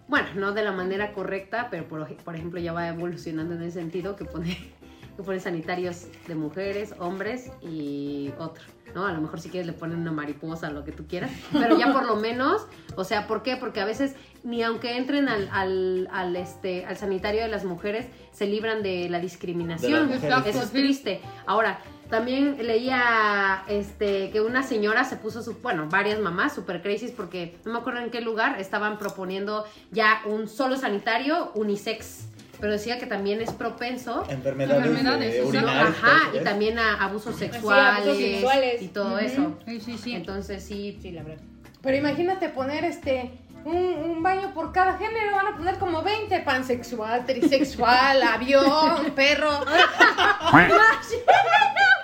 Bueno, no de la manera correcta, pero por, por ejemplo ya va evolucionando en ese sentido que pone, [laughs] que pone sanitarios de mujeres, hombres y otro. ¿No? A lo mejor si quieres le ponen una mariposa, lo que tú quieras, pero ya por lo [laughs] menos, o sea, ¿por qué? Porque a veces ni aunque entren al, al, al, este, al sanitario de las mujeres, se libran de la discriminación. De. Eso es triste. Ahora, también leía este que una señora se puso su, bueno, varias mamás super crazy porque no me acuerdo en qué lugar estaban proponiendo ya un solo sanitario unisex, pero decía que también es propenso Enfermedades, Enfermedades, eh, urinarias. Ajá, y eso, también a abusos sí, sexuales, abusos sexuales. y todo eso. Sí, sí, sí. Entonces sí, Sí, la verdad. Pero imagínate poner este un, un baño por cada género, van a poner como 20, pansexual, trisexual, avión, perro. [laughs] [laughs]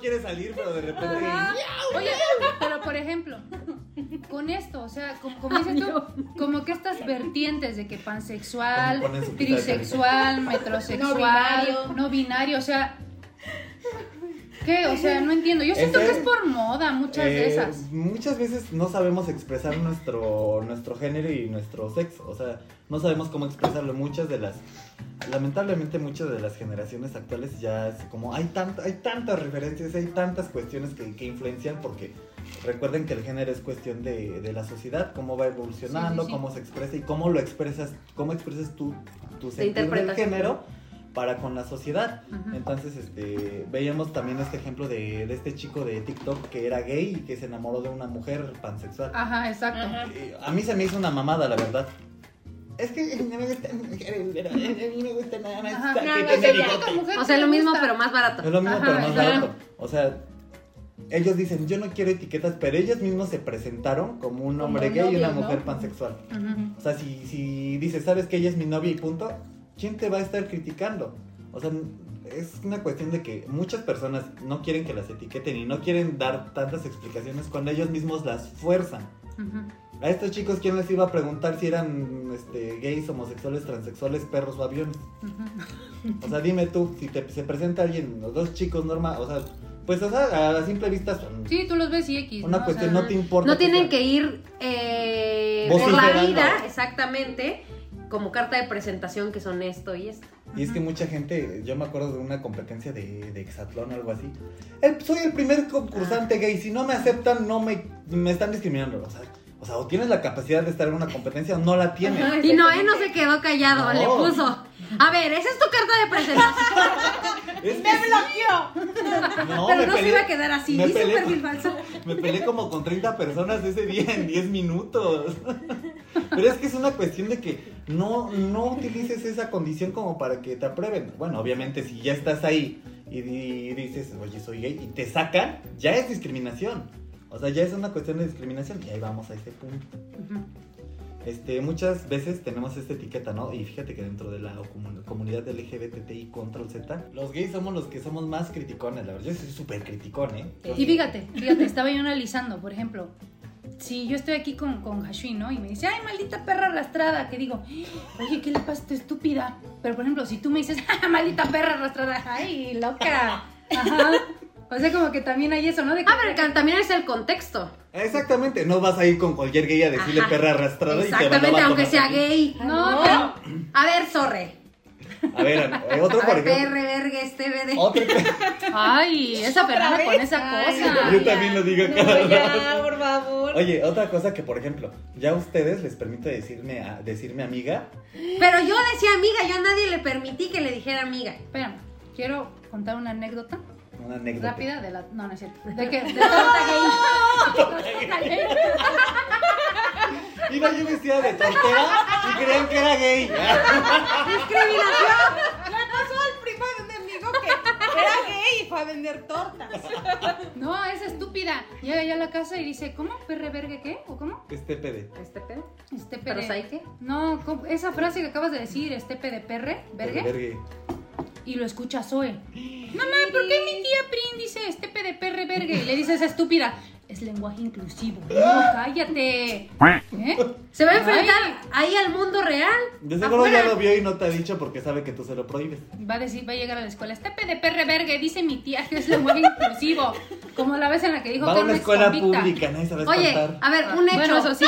quiere salir, pero de repente... Oye, pero por ejemplo, con esto, o sea, como, como dices tú, como que estas vertientes de que pansexual, de trisexual, [laughs] metrosexual, No binario. no binario, o sea, ¿qué? O sea, no entiendo. Yo siento Ese- que es por moda muchas de Eh, esas. Muchas veces no sabemos expresar nuestro, nuestro género y nuestro sexo. O sea, no sabemos cómo expresarlo. Muchas de las. Lamentablemente, muchas de las generaciones actuales ya es como. Hay, tanto, hay tantas referencias, hay tantas cuestiones que, que influencian porque. Recuerden que el género es cuestión de, de la sociedad, cómo va evolucionando, Sí, sí, sí. cómo se expresa y cómo lo expresas, cómo expresas tú tu De sentir del género para con la sociedad. Entonces, este, veíamos también este ejemplo de, de este chico de TikTok que era gay y que se enamoró de una mujer pansexual. Ajá, exacto. Ajá. Eh, A mí se me hizo una mamada, la verdad. Es que no me gustan mujeres, pero a mí me gusta nada más Ajá. que No, no bigote. mujer o sea, que lo mismo pero más barato. Es lo mismo, Ajá, pero más barato. O sea, ellos dicen, yo no quiero etiquetas, pero ellos mismos se presentaron como un Como hombre gay y una ¿no? mujer pansexual. O sea, si, si dices, sabes que ella es mi novia y punto, ¿quién te va a estar criticando? O sea, es una cuestión de que muchas personas no quieren que las etiqueten y no quieren dar tantas explicaciones cuando ellos mismos las fuerzan. Ujú. A estos chicos, ¿quién les iba a preguntar si eran este, gays, homosexuales, transexuales, perros o aviones? O sea, dime tú, si te, se presenta alguien, los dos chicos normal, o sea, pues o sea, a simple vista son Sí, tú los ves y X. una ¿no? O cuestión, sea, no te importa. No tienen que ir eh, por la vida, exactamente, como carta de presentación que son esto y esto. Y es que mucha gente, yo me acuerdo de una competencia de, de hexatlón o algo así. El- soy el primer concursante gay, si no me aceptan, no me, me están discriminando. O sea, o sea, o tienes la capacidad de estar en una competencia o no la tienes. Ajá. Y Noé no se quedó callado, No. le puso. A ver, esa es tu carta de presentación. [laughs] Es que ¡Me sí. bloqueó! No, pero me no se iba a quedar así, me dice peleé perfil con- falso. [laughs] Me peleé como con 30 personas ese día en 10 minutos. [laughs] Pero es que es una cuestión de que no, no utilices esa condición como para que te aprueben. Bueno, obviamente si ya estás ahí y, di- dices, oye, soy gay, y te sacan, ya es discriminación. O sea, ya es una cuestión de discriminación y ahí vamos a ese punto. Este, muchas veces tenemos esta etiqueta, ¿no? Y fíjate que dentro de la comun- comunidad LGBTI control Z, los gays somos los que somos más criticones, la verdad. Yo soy súper criticón, ¿eh? Yo Y fíjate, fíjate, estaba yo analizando, por ejemplo, si yo estoy aquí con, con Hashwin, ¿no? Y me dice, ay, maldita perra arrastrada, que digo, oye, ¿qué le pasa a esta estúpida? Pero, por ejemplo, si tú me dices, "Ah, [laughs] maldita perra arrastrada, ay, loca. [laughs] Ajá. O sea, como que también hay eso, ¿no? De que, A ver, que también es el contexto. Exactamente, no vas a ir con cualquier gay a decirle Ajá. perra arrastrada y te van a Exactamente, aunque sea aquí. gay. No, No. pero- A ver, sorre. A ver, [laughs] eh, otro A por ver, ejemplo. PR, verga, este BD. Otro, Ay, esa Fernanda con esa Ay, cosa. Yo también lo digo no, cada ya, por favor. Oye, otra cosa que, por ejemplo, ya a ustedes les permite decirme, a- decirme amiga. Pero yo decía amiga, yo a nadie le permití que le dijera amiga. Espérame, quiero contar una anécdota Una anécdota. rápida de la. No, no es cierto. De que. De torta gay. Iba yo vestida de tortera y creían que era gay. [laughs] ¡Discriminación! Le pasó al primo de un amigo que era gay y fue a vender tortas. No, es estúpida. Llega ya a la casa y dice, ¿cómo? ¿Perre vergue qué? ¿O cómo? Este pede. ¿Este pedo? Este ¿Pero qué? No, ¿cómo? esa frase que acabas de decir, estepe de perre, vergue, Vergue. Y lo escucha Zoe. Mamá, ¿por qué mi tía Prin dice estepe de perre, vergue? Y le dice esa estúpida. Es lenguaje inclusivo. No, cállate. ¿Eh? Se va a enfrentar ahí al mundo real. De seguro ya lo vio y no te ha dicho porque sabe que tú se lo prohíbes. Va a decir, va a llegar a la escuela, estepe de perre, vergue, dice mi tía que es lenguaje inclusivo. Como la vez en la que dijo Va a que una era escuela convicta. pública, nadie sabe Oye, contar. a ver, un hecho. Bueno, eso sí.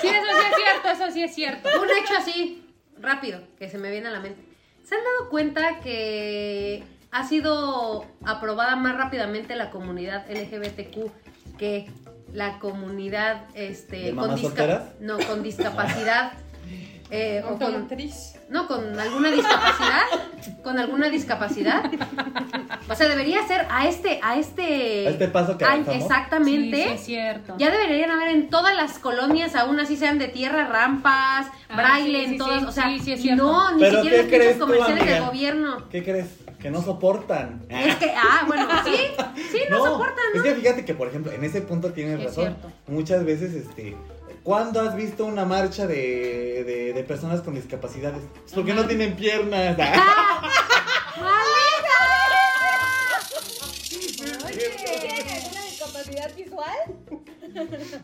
Sí, eso sí es cierto, eso sí es cierto. Un hecho así, rápido, que se me viene a la mente. ¿Se han dado cuenta que ha sido aprobada más rápidamente la comunidad LGBTQ que la comunidad este, ¿De mamás disca- solteras? no, con [laughs] discapacidad? Eh, o con, no, con alguna discapacidad, con alguna discapacidad. O sea, debería ser a este, a este, A este paso que avanzamos. exactamente. Sí, sí es cierto. Ya deberían haber en todas las colonias, aún así sean de tierra, rampas, Ah, braille sí, en sí, todas, sí, o sea, sí, sí es y cierto. no, ni ¿Pero siquiera en tú, comerciales del gobierno. ¿Qué crees? Que no soportan. Es que, ah, bueno, [laughs] sí, sí, no, soportan, Es ¿no? que fíjate que, por ejemplo, en ese punto tienes es razón. cierto. Muchas veces, este. ¿Cuándo has visto una marcha de, de, de personas con discapacidades? Es porque no tienen piernas. [laughs] ¿Tienen alguna discapacidad visual?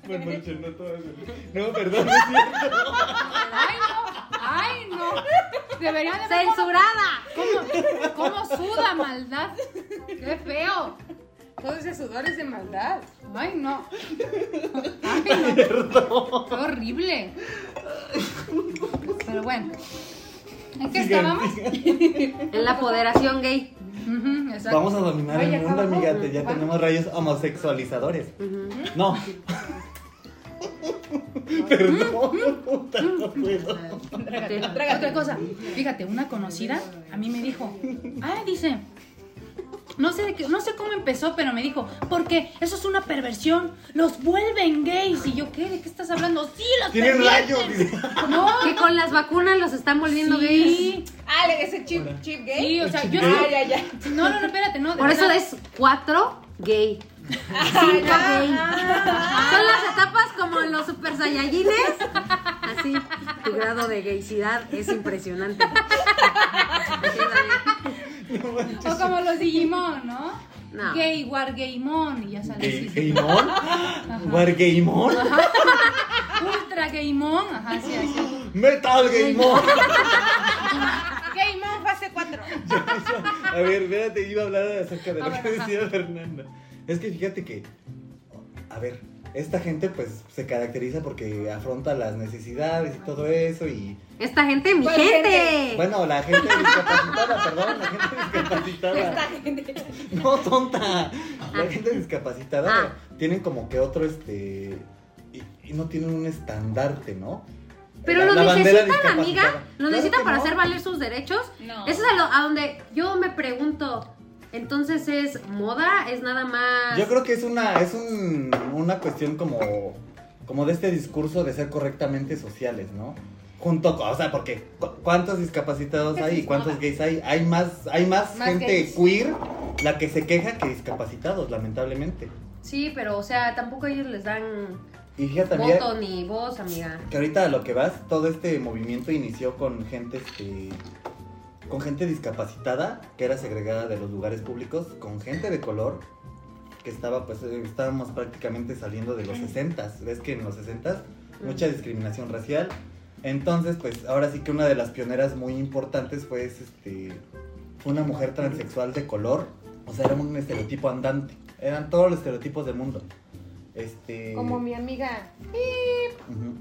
Bueno, Marcha, no todas. No, perdón, no es cierto. Ay, no. Ay, no. Debería de ver ¡Censurada! cómo, cómo suda maldad. Qué feo. Todo ese sudor es de maldad. Ay, no. Ay, no. Qué horrible. Pero bueno. ¿En qué estábamos? En la apoderación gay. Exacto. Vamos a dominar Ay, el mundo, acabamos. amiga. te- Ya Bueno. tenemos rayos homosexualizadores. No. [laughs] Perdón, puta, no puedo. Otra cosa, fíjate, una conocida a mí me dijo, ay, dice, no sé, de qué- no sé cómo empezó, pero me dijo, porque eso es una perversión, los vuelven gays. Y yo, ¿qué? ¿De qué estás hablando? Sí, los Tienen pervierten". rayos. No, [laughs] Que con las vacunas los están volviendo gays. sí, Ah, le- ese chip, chip gay. sí, o sea, yo Ah, ya, ya. No, no, no, espérate, no. de Por eso es cuatro gay. Ah, Cinco ya. gay. Son las etapas como en los super saiyajines. Así, tu grado de gaycidad es impresionante. [laughs] Dani. O como los Digimon, ¿no? No. Gay, Wargaymon, y ya sale. ¿Gaymon? ¿Wargaymon? Ultra Gaymon, ajá, sí, así. Metal Gaymon. Game on fase 4. A ver, espérate, iba a hablar acerca de A lo ver, que ajá. decía Fernanda. Es que fíjate que, a ver, esta gente pues se caracteriza porque afronta las necesidades y todo eso y... Esta gente, mi ¿Cuál gente. gente? Bueno, la gente discapacitada, perdón, la gente discapacitada. Esta gente. No, tonta. La gente discapacitada Ah. tienen como que otro, este... Y, y no tienen un estandarte, ¿no? Pero La- lo la necesitan, amiga. Lo Claro necesitan para no. hacer valer sus derechos. No. Eso es a, lo- a donde yo me pregunto. Entonces es moda, es nada más. Yo creo que es una, es un, una cuestión como, como de este discurso de ser correctamente sociales, ¿no? Junto con, o sea, porque cu- ¿cuántos discapacitados ¿Qué hay cuántos moda? gays hay? Hay más, hay más, Más gente gays. queer la que se queja que discapacitados, lamentablemente. Sí, pero o sea, tampoco ellos les dan Y fíjate voto ni voz, amiga. que ahorita a lo que vas, todo este movimiento inició con gente, este, con gente discapacitada que era segregada de los lugares públicos, con gente de color que estaba, pues, eh, estábamos prácticamente saliendo de los 60 Ves que en los 60 mucha discriminación racial. Entonces, pues, ahora sí que una de las pioneras muy importantes fue, este, una mujer transexual de color. O sea, era un estereotipo andante. Eran todos los estereotipos del mundo. Este. Como mi amiga. Ujú.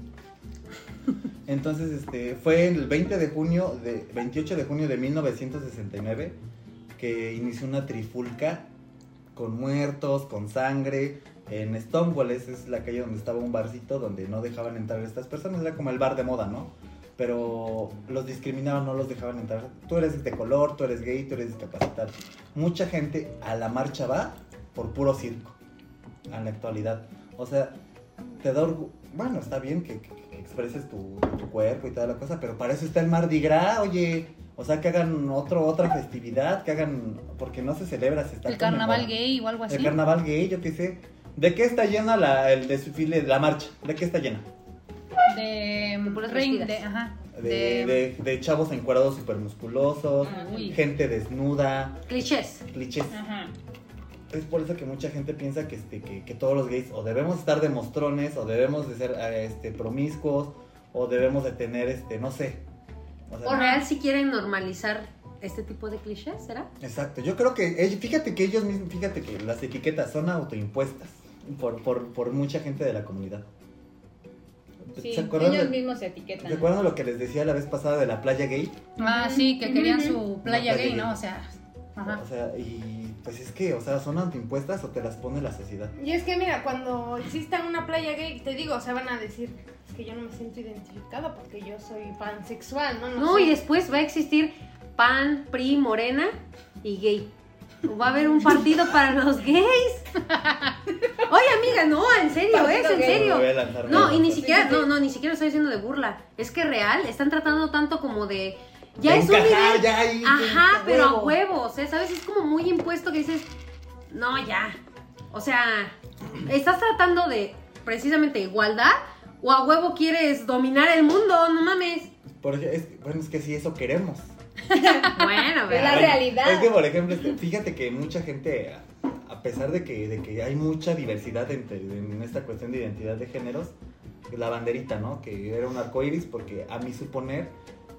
[laughs] Entonces, este, fue el 20 de junio, de, 28 de junio de 1969, que inició una trifulca con muertos, con sangre, en Stonewall, es la calle donde estaba un barcito donde no dejaban entrar a estas personas, era como el bar de moda, ¿no? Pero los discriminaban, no los dejaban entrar. Tú eres de color, tú eres gay, tú eres discapacitado. Mucha gente a la marcha va por puro circo, en la actualidad. O sea, te da orgu- Bueno, está bien que- expreses tu, tu cuerpo y toda la cosa, pero para eso está el Mardi Gras, oye. O sea, que hagan otro, otra festividad, que hagan... Porque no se celebra, se está El carnaval gay o algo así. El carnaval gay, yo qué sé. ¿De qué está llena la, el desfile, la marcha? ¿De qué está llena? De, puras rein- de- ajá. De, de- de- de chavos encuadrados súper musculosos, gente desnuda, Clichés. clichés. Ajá. Es por eso que mucha gente piensa que, este, que, que todos los gays o debemos estar de mostrones, o debemos de ser eh, este, promiscuos, o debemos de tener, este, no sé. O sea, O real si quieren normalizar este tipo de clichés, ¿será? Exacto, yo creo que, ellos- fíjate que ellos mismos, fíjate que las etiquetas son autoimpuestas por, por, por mucha gente de la comunidad. Sí, ¿Se acuerdan ellos de- mismos se etiquetan. ¿Se acuerdan lo que les decía la vez pasada de la playa gay? Ah, sí, que querían su playa Una playa gay, gay. ¿no? O sea, ajá. O sea, y pues es que, o sea, son autoimpuestas o te las pone la sociedad. Y es que mira, cuando exista una playa gay, te digo, o sea, van a decir, es que yo no me siento identificada porque yo soy pansexual, ¿no? No, sé. y después va a existir PAN, PRI, Morena y gay. Va a haber un partido para los gays. [laughs] Oye, amiga, no, en serio, es Partido en serio. No, y ni siquiera, no, no, ni siquiera lo estoy diciendo de burla. Es que real, están tratando tanto como de. Ya De es un encajar, nivel. ya ahí, Ajá, a pero a huevo. huevos, ¿eh? ¿Sabes? Es como muy impuesto que dices, no, ya. O sea, estás tratando de precisamente igualdad o a huevo quieres dominar el mundo, no mames. Porque es, bueno, es que sí, eso queremos. [laughs] Bueno, Es la realidad. Es que, por ejemplo, este, [laughs] fíjate que mucha gente, a- a pesar de que, de que hay mucha diversidad entre- en esta cuestión de identidad de géneros, la banderita, ¿no? Que era un arco iris, porque a mi suponer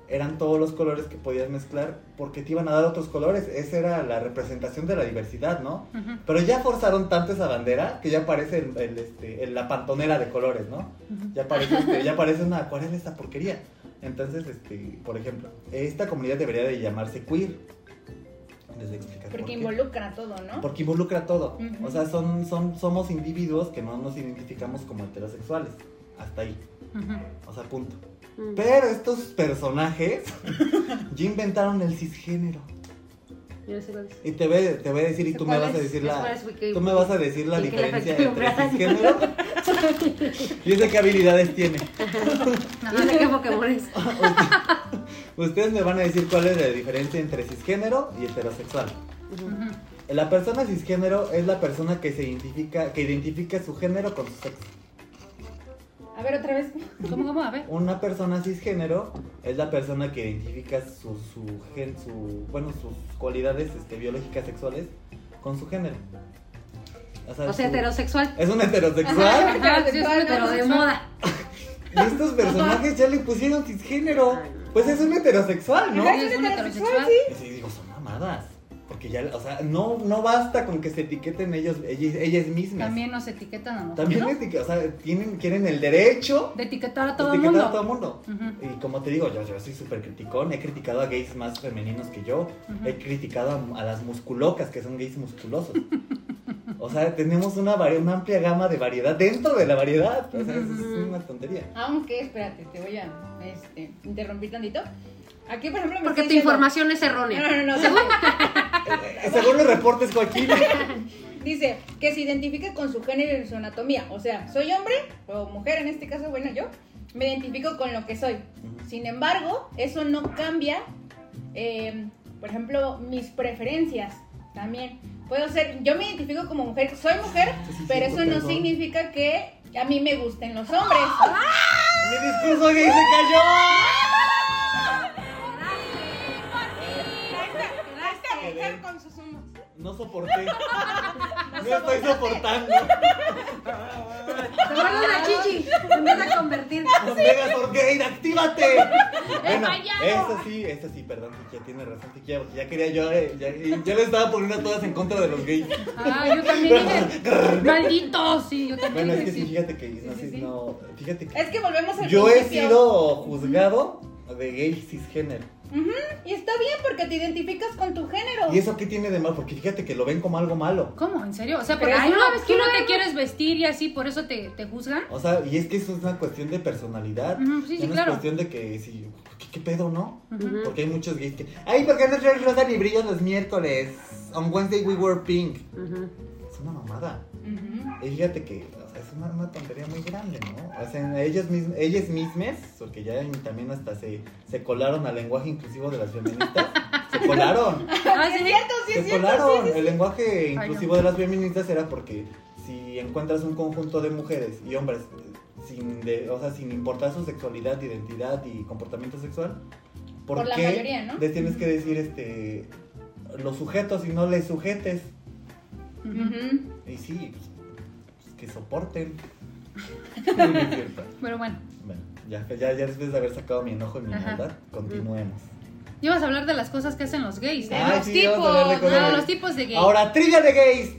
eran todos los colores que podías mezclar porque te iban a dar otros colores. Esa era la representación de la diversidad, ¿no? Pero ya forzaron tanto esa bandera que ya parece el, el, este, el- la pantonera de colores, ¿no? Ya parece, este, ya parece una acuarela esta porquería. Entonces, este, por ejemplo, esta comunidad debería de llamarse queer. Les por Porque qué. involucra todo, ¿no? Porque involucra todo. Ujú. O sea, son, son, somos individuos que no nos identificamos como heterosexuales. Hasta ahí. O sea, punto. Mm. Pero estos personajes [laughs] ya inventaron el cisgénero. Yo no sé cuál es. Y te voy, te voy a decir, y tú me ¿Cuál vas a decir ¿Cuál la. es Tú me vas a decir la ¿En qué le diferencia el entre cisgénero. [laughs] [laughs] y es de qué habilidades tiene. No sé qué Pokémon es. Ustedes me van a decir cuál es la diferencia entre cisgénero y heterosexual. La persona cisgénero es la persona que se identifica, que identifica su género con su sexo. A ver, otra vez. ¿Cómo, cómo? A ver. Una persona cisgénero es la persona que identifica su, su gen, su, bueno, sus cualidades este, biológicas sexuales con su género. O sea, su- heterosexual. Es un heterosexual. [laughs] Ajá, sí, es un Pero de moda. y estos personajes ya le pusieron cisgénero. Pues es un heterosexual, ¿no? Sí, es un heterosexual. Y sí, digo, son mamadas. Porque ya, o sea, no, no basta con que se etiqueten ellos, ellas, ellas mismas. También nos etiquetan a nosotros. También eti- o sea, tienen, quieren el derecho De etiquetar a todo el etiquetar mundo. a todo el mundo. Y como te digo, yo, yo soy súper criticón. He criticado a gays más femeninos que yo. He criticado a, a las musculocas, que son gays musculosos. O sea, tenemos una, una amplia gama de variedad dentro de la variedad. O sea, es, es una tontería. Aunque, espérate, te voy a este, interrumpir tantito. Aquí, por ejemplo, me Porque tu diciendo- información es No, errónea. no, no. Según, Eh, [laughs] Según los reportes, Joaquín. [laughs] dice que se identifica con su género y su anatomía. O sea, soy hombre o mujer, en este caso, bueno, yo me identifico con lo que soy. Sin embargo, eso no cambia, eh, por ejemplo, mis preferencias también. Puedo ser, yo me identifico como mujer, soy mujer, Sí, sí, pero sí, eso no perdón. significa que a mí me gusten los hombres. Mi discurso gay se cayó. Con sus humos. No soporté. [laughs] No estoy soportando. Se vuelve una chichi. Se empieza a convertir. Megazord Gate, actívate. [laughs] bueno, eso sí, eso sí, perdón, ya tiene razón, Tiquia, porque ya quería yo, eh, ya, ya le estaba poniendo a todas en contra de los gays. Ah, yo también dije, malditos, sí, yo también Bueno, es que dije sí, fíjate que, no sí, sé, sí. no, fíjate que Es que volvemos al yo he principio. sido juzgado de gay cisgénero. Y está bien porque te identificas con tu género. ¿Y eso qué tiene de malo? Porque fíjate que lo ven como algo malo. ¿Cómo? ¿En serio? O sea, Pero porque ay, tú, no, no, tú te quieres vestir y así, por eso te, te juzgan. O sea, y es que eso es una cuestión de personalidad. Sí, Ya sí, no claro. es cuestión de que si, ¿qué, qué pedo, no? Porque hay muchos gays que, ay, ¿por qué no traes rosa ni brillo los miércoles? On Wednesday we were pink. Es una mamada. Y fíjate que, una, una tontería muy grande, ¿no? O sea, ellos mismos, ellas mismas, porque ya también hasta se, se colaron al lenguaje inclusivo de las feministas. se [laughs] colaron. Ah, Sí, cierto, sí, se cierto. colaron. sí, sí, El lenguaje no. inclusivo de las feministas era porque si encuentras un conjunto de mujeres y hombres sin, de, o sea, sin importar su sexualidad, identidad y comportamiento sexual, ¿por, Por la qué mayoría, ¿no? les tienes que decir este los sujetos y no les sujetes? Ujú. Y sí, pues, que soporten. [laughs] Pero bueno, Bueno, ya, ya, ya después de haber sacado mi enojo y mi maldad, continuemos. ibas a hablar de las cosas que hacen los gays. Ay, los sí, vamos a hablar de tipos, no, de- los tipos de gays. Ahora, trivia de gays.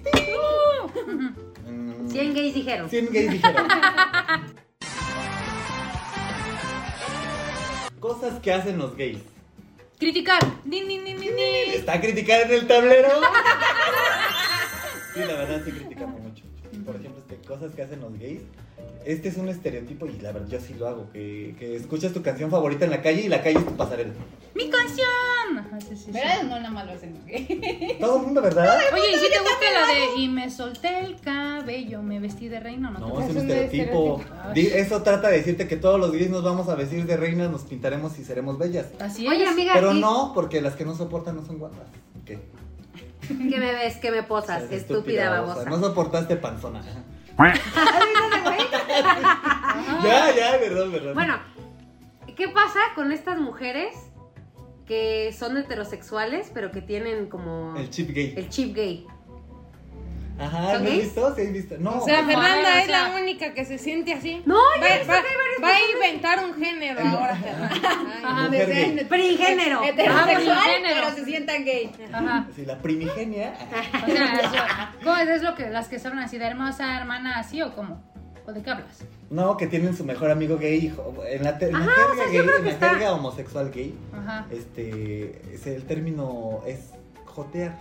Ujú. Mm, 100 gays dijeron. 100 gays dijeron. [laughs] Cosas que hacen los gays. Criticar. Din, din, din, din, din. ¿Está criticando en el tablero? [laughs] Sí, la verdad sí criticamos cosas que hacen los gays. Este es un estereotipo y la verdad yo sí lo hago. Que, que escuchas tu canción favorita en la calle y la calle es tu pasarela. ¡Mi canción! Ajá, sí, sí, sí. ¿Verdad? No, nada más lo hacen los gays. [laughs] Todo el mundo, ¿verdad? Oye, ¿y si te gusta la de y me solté el cabello, me vestí de reina? No, te No, es un Es un estereotipo. estereotipo. Eso trata de decirte que todos los gays nos vamos a vestir de reinas, nos pintaremos y seremos bellas. Así Oye, es. amiga, Pero ¿y no, porque las que no soportan no son guapas. ¿Qué? ¿qué me ves? ¿Qué me posas? Estás Estúpida babosa. No soportaste panzona. Ya, ya, perdón, perdón. Bueno, ¿qué pasa con estas mujeres que son heterosexuales, pero que tienen como El chip gay. el chip gay? Ajá, ¿Son ¿no has visto? ¿Sí has visto? No. O sea, pues, Fernanda es sea- la única que se siente así. No, Va, visto va- que hay varias va a inventar un género ahora, Fernanda. [laughs] Ajá. Perigénero. Heterosexual, [laughs] Ah, género. pero se sientan gay. Ajá. Sí, la primigenia. [laughs] O sea, eso- ¿cómo es, es lo que las que saben así de hermosa hermana así o cómo? ¿O de qué hablas? No, que tienen su mejor amigo gay. hijo. En la, te- en la Ajá, jerga o sea, gay, en la jerga homosexual gay, Ajá. este, es- el término es jotear.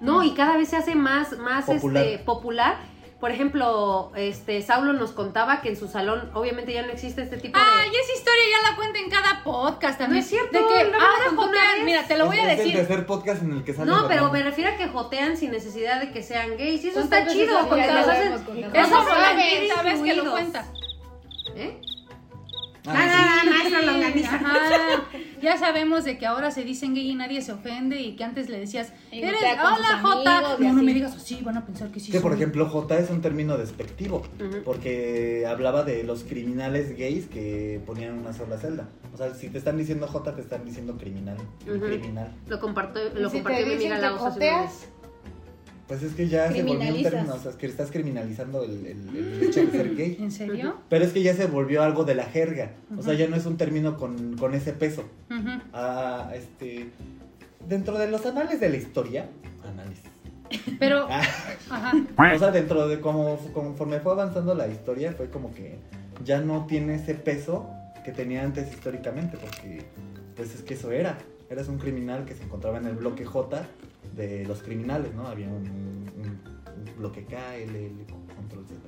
No, y cada vez se hace más, más Popular. Este, popular. Por ejemplo, este Saulo nos contaba que en su salón, obviamente ya no existe este tipo Ay, de. esa historia ya la cuenta en cada podcast también. No es cierto, De que ahora jotean, mira, te lo voy Es- a es decir. el tercer podcast en el que sale No, pero me refiero a que jotean sin necesidad de que sean gays. Y eso ¿Cuántas está chido, al porque lo hacen. Eso? Eso vez que lo cuenta. ¿Eh? Ah, Ah, sí. Maestra longaniza. Ajá. Ya sabemos de que ahora se dicen gay y nadie se ofende y que antes le decías, Y eres, con hola sus Jota. amigos y No, no así. me digas así, van a pensar que sí. Que por soy. ejemplo J es un término despectivo, Ujú. porque hablaba de los criminales gays que ponían una sola celda. O sea, si te están diciendo J, te están diciendo criminal. Ujú. criminal. Lo compartió, ¿Y lo si te compartió mi dicen amiga que hace joteas? Pues es que ya se volvió un término, o sea, es que estás criminalizando el, el- el hecho de ser gay. ¿En serio? Pero es que ya se volvió algo de la jerga. O sea, ya no es un término con, con ese peso. Ujú. Ah, este. Dentro de los anales de la historia. Análisis. Pero, [laughs] Ah, ajá. o sea, dentro de como conforme fue avanzando la historia, fue como que ya no tiene ese peso que tenía antes históricamente, porque pues es que eso era. Eras un criminal que se encontraba en el bloque J de los criminales, ¿no? Había un, un- un bloque K, L, L, control Z.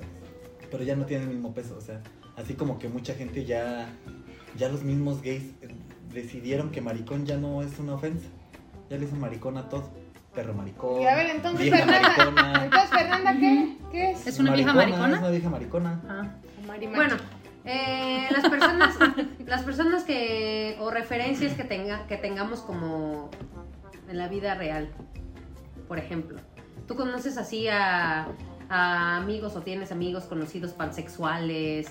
Pero ya no tiene el mismo peso, o sea, así como que mucha gente ya, ya los mismos gays eh, decidieron que maricón ya no es una ofensa. Ya le dicen maricón a todo. Perro maricón. Y a ver, entonces, vieja Fernanda, maricona. entonces, Fernanda, ¿qué? ¿Qué es? ¿Es una vieja Maricona? Es una vieja maricona. Ah. Bueno, eh, las personas, [laughs] las personas que o referencias que tenga, que tengamos como en la vida real, por ejemplo, tú conoces así a, a amigos o tienes amigos conocidos pansexuales,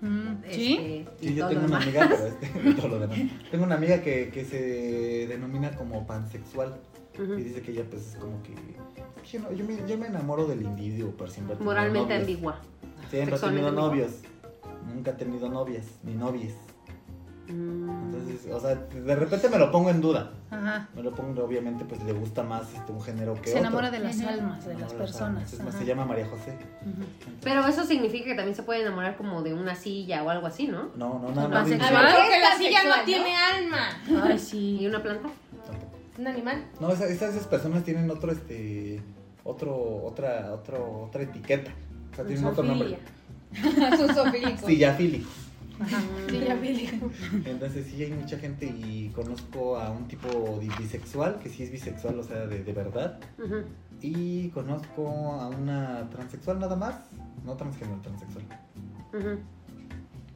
Mm, ¿Sí? este, Sí, yo todo tengo una amiga, pero [laughs] este, [laughs] todo lo demás. Tengo una amiga que, que se denomina como pansexual. Y dice que ella pues es como que... Yo, no- yo me, yo me enamoro del individuo por siempre. he Moralmente ambigua. Siempre he tenido ambigua. novios. nunca ha tenido novias ni novies. Entonces, o sea, de repente me lo pongo en duda. Ajá. Me lo pongo, obviamente, pues le gusta más este, un género que Se otro. enamora de las almas, de las personas. almas. Es más, Ajá. se llama María José. Pero eso significa que también se puede enamorar como de una silla o algo así, ¿no? No, no, nada ¿Son más. es la silla no no? tiene alma. Ay, [laughs] ¿Y sí. una planta? Tampoco. Un animal. No, esa- esas, esas personas tienen otro, este, otro, otra, otro, otra etiqueta. O sea, tienen otro nombre. Sus [laughs] zoofílicos. Sillafílico. Sí, Entonces sí hay mucha gente y conozco a un tipo bisexual, que sí es bisexual, o sea, de, de verdad. Y conozco a una transexual nada más. No transgénero, transexual.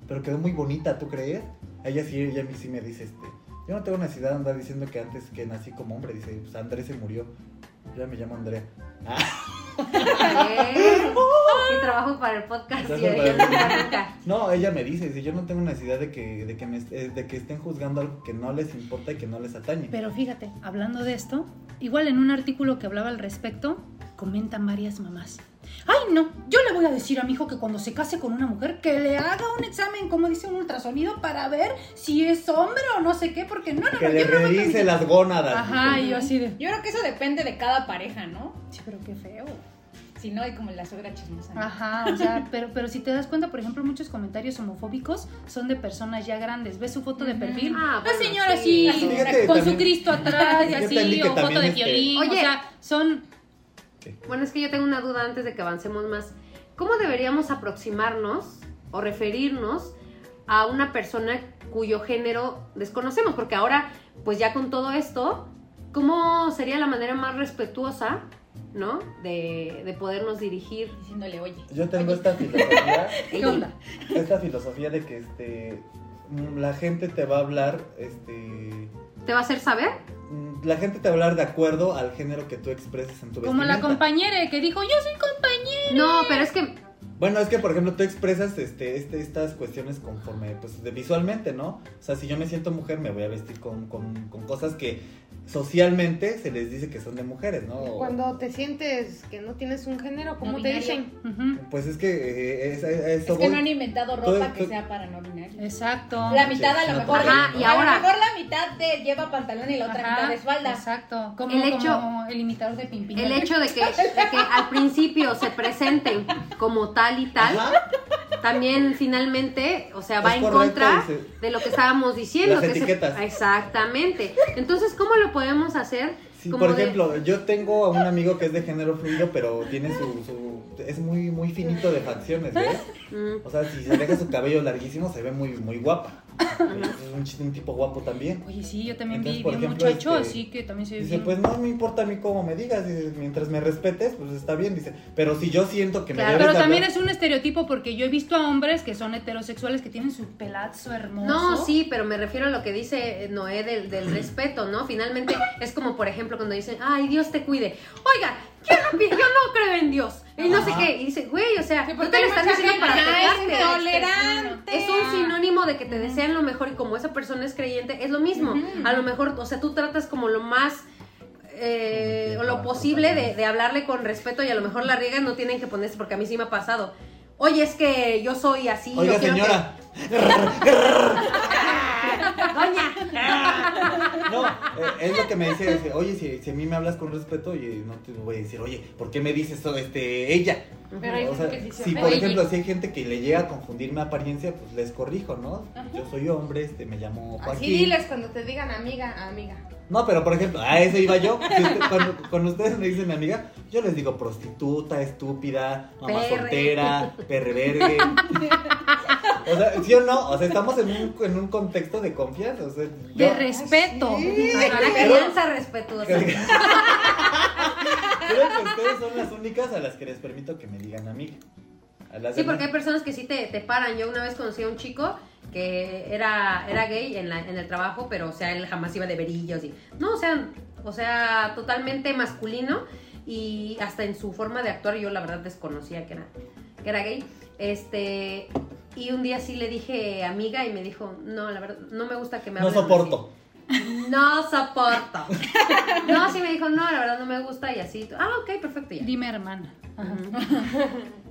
Pero quedó muy bonita, ¿tú crees? Ella sí, ella a mí sí me dice, este, yo no tengo necesidad de andar diciendo que antes que nací como hombre, dice, pues Andrés se murió. Yo ya me llamo Andrea. Ah, [laughs] ¿Qué? Y trabajo para el podcast y para no el- nunca. No, ella me dice, dice, yo no tengo necesidad de que, de que, me est- eh, de que estén juzgando algo que no les importa y que no les atañe. Pero fíjate, hablando de esto, igual en un artículo que hablaba al respecto, comentan varias mamás. Ay, no, yo le voy a decir a mi hijo que cuando se case con una mujer, que le haga un examen, como dice un ultrasonido, para ver si es hombre o no sé qué, porque no, no, que no, le yo no voy con mi revise hijo". las gónadas. Ajá, y yo así de... Yo creo que eso depende de cada pareja, ¿no? Sí, pero qué feo. Si no, hay como la suegra chismosa. ¿no? Ajá, o sea, [laughs] pero, pero si te das cuenta, por ejemplo, muchos comentarios homofóbicos son de personas ya grandes. ¿Ves su foto de perfil? Ah, la bueno, señora sí. así, Fíjate, con su Cristo atrás y así, o foto también, de este- violín. Oye. o sea, son... Bueno, es que yo tengo una duda antes de que avancemos más. ¿Cómo deberíamos aproximarnos o referirnos a una persona cuyo género desconocemos? Porque ahora, pues ya con todo esto, ¿cómo sería la manera más respetuosa, ¿no? De, de podernos dirigir. Diciéndole, oye. Yo tengo esta filosofía, [laughs] ¿Qué onda? esta filosofía de que este la gente te va a hablar, este ¿Te va a hacer saber? mm, la gente te va a hablar de acuerdo al género que tú expreses en tu Como la compañera que dijo, yo soy compañera. No, pero es que Bueno, es que por ejemplo tú expresas este, este, estas cuestiones conforme, pues de visualmente, ¿no? O sea, si yo me siento mujer, me voy a vestir con, con, con cosas que socialmente se les dice que son de mujeres, ¿no? Cuando te sientes que no tienes un género, ¿cómo No te dicen? Pues es que eh, es, a- a eso Es que voy. no han inventado Todo- ropa que todo- sea para no binario. Exacto. La mitad a lo mejor. Ajá, y a ahora- lo mejor la mitad de lleva pantalón y la otra Ajá, mitad es falda. Exacto. Como, El hecho- como el imitador de Pimpinela. el hecho de que, [laughs] de que al principio se presenten como tal y tal, Ajá. también finalmente, o sea, va Es en correcto, contra dice. de lo que estábamos diciendo. Las que se- etiquetas. exactamente. Entonces, ¿cómo lo podemos hacer? Sí, Como por de- ejemplo, yo tengo a un amigo que es de género fluido, pero tiene su, su- es muy muy finito de facciones, ¿ves? Mm, O sea, si se deja su cabello larguísimo, se ve muy muy guapa. Es un, un tipo guapo también. Oye, sí, yo también Entonces, vi, por vi un muchacho este, así que también se ve Dice, bien. pues no me importa a mí cómo me digas, dice, mientras me respetes, pues está bien, dice. Pero si yo siento que me Claro, debes Pero también hablar- es un estereotipo porque yo he visto a hombres que son heterosexuales que tienen su pelazo hermoso. No, sí, pero me refiero a lo que dice Noé del, del respeto, ¿no? Finalmente es como, por ejemplo, cuando dicen, ay, Dios te cuide. Oiga, yo no, pi- yo no creo en Dios. Y no sé qué. Y dice, güey, o sea, Sí, no te lo mucha diciendo para es pegarte. intolerante. Es un sinónimo de que te desean lo mejor y como esa persona es creyente, es lo mismo. A lo mejor, o sea, tú tratas como lo más... eh, o lo posible de, de hablarle con respeto y a lo mejor la riegan no tienen que ponerse porque a mí sí me ha pasado. Oye, es que yo soy así. yo quiero que- señora. [laughs] Doña. No, eh, es lo que me dice, oye, si, a mí me hablas con respeto, y no te voy a decir, oye, ¿por qué me dices eso, este, ella? Pero hay O sea, que sí se si por ejemplo, si hay gente que le llega a confundir mi apariencia, pues les corrijo, ¿no? Yo soy hombre, este, me llamo Joaquín. Así diles cuando te digan amiga, amiga. No, pero por ejemplo, a eso iba yo. Si usted- cuando, cuando ustedes me dicen mi amiga, yo les digo prostituta, estúpida, mamá Perre. soltera, perrevergue. O sea, ¿sí o no? O sea, estamos en un, en un contexto de confianza. O sea, De respeto. Una crianza respetuosa. [laughs] [laughs] Creo que ustedes son las únicas a las que les permito que me digan amiga. A las Sí, demás- porque hay personas que sí te, te paran. Yo una vez conocí a un chico que era, era gay en, la, en el trabajo, pero o sea, él jamás iba de verillos y. No, o sea, o sea, totalmente masculino. Y hasta en su forma de actuar, yo la verdad desconocía que era, que era gay. Este. Y un día sí le dije amiga y me dijo, no, la verdad, no me gusta que me No hablen soporto. así". No soporto. No, sí me dijo, no, la verdad no me gusta y así. Ah, ok, perfecto ya. Dime hermana. [laughs]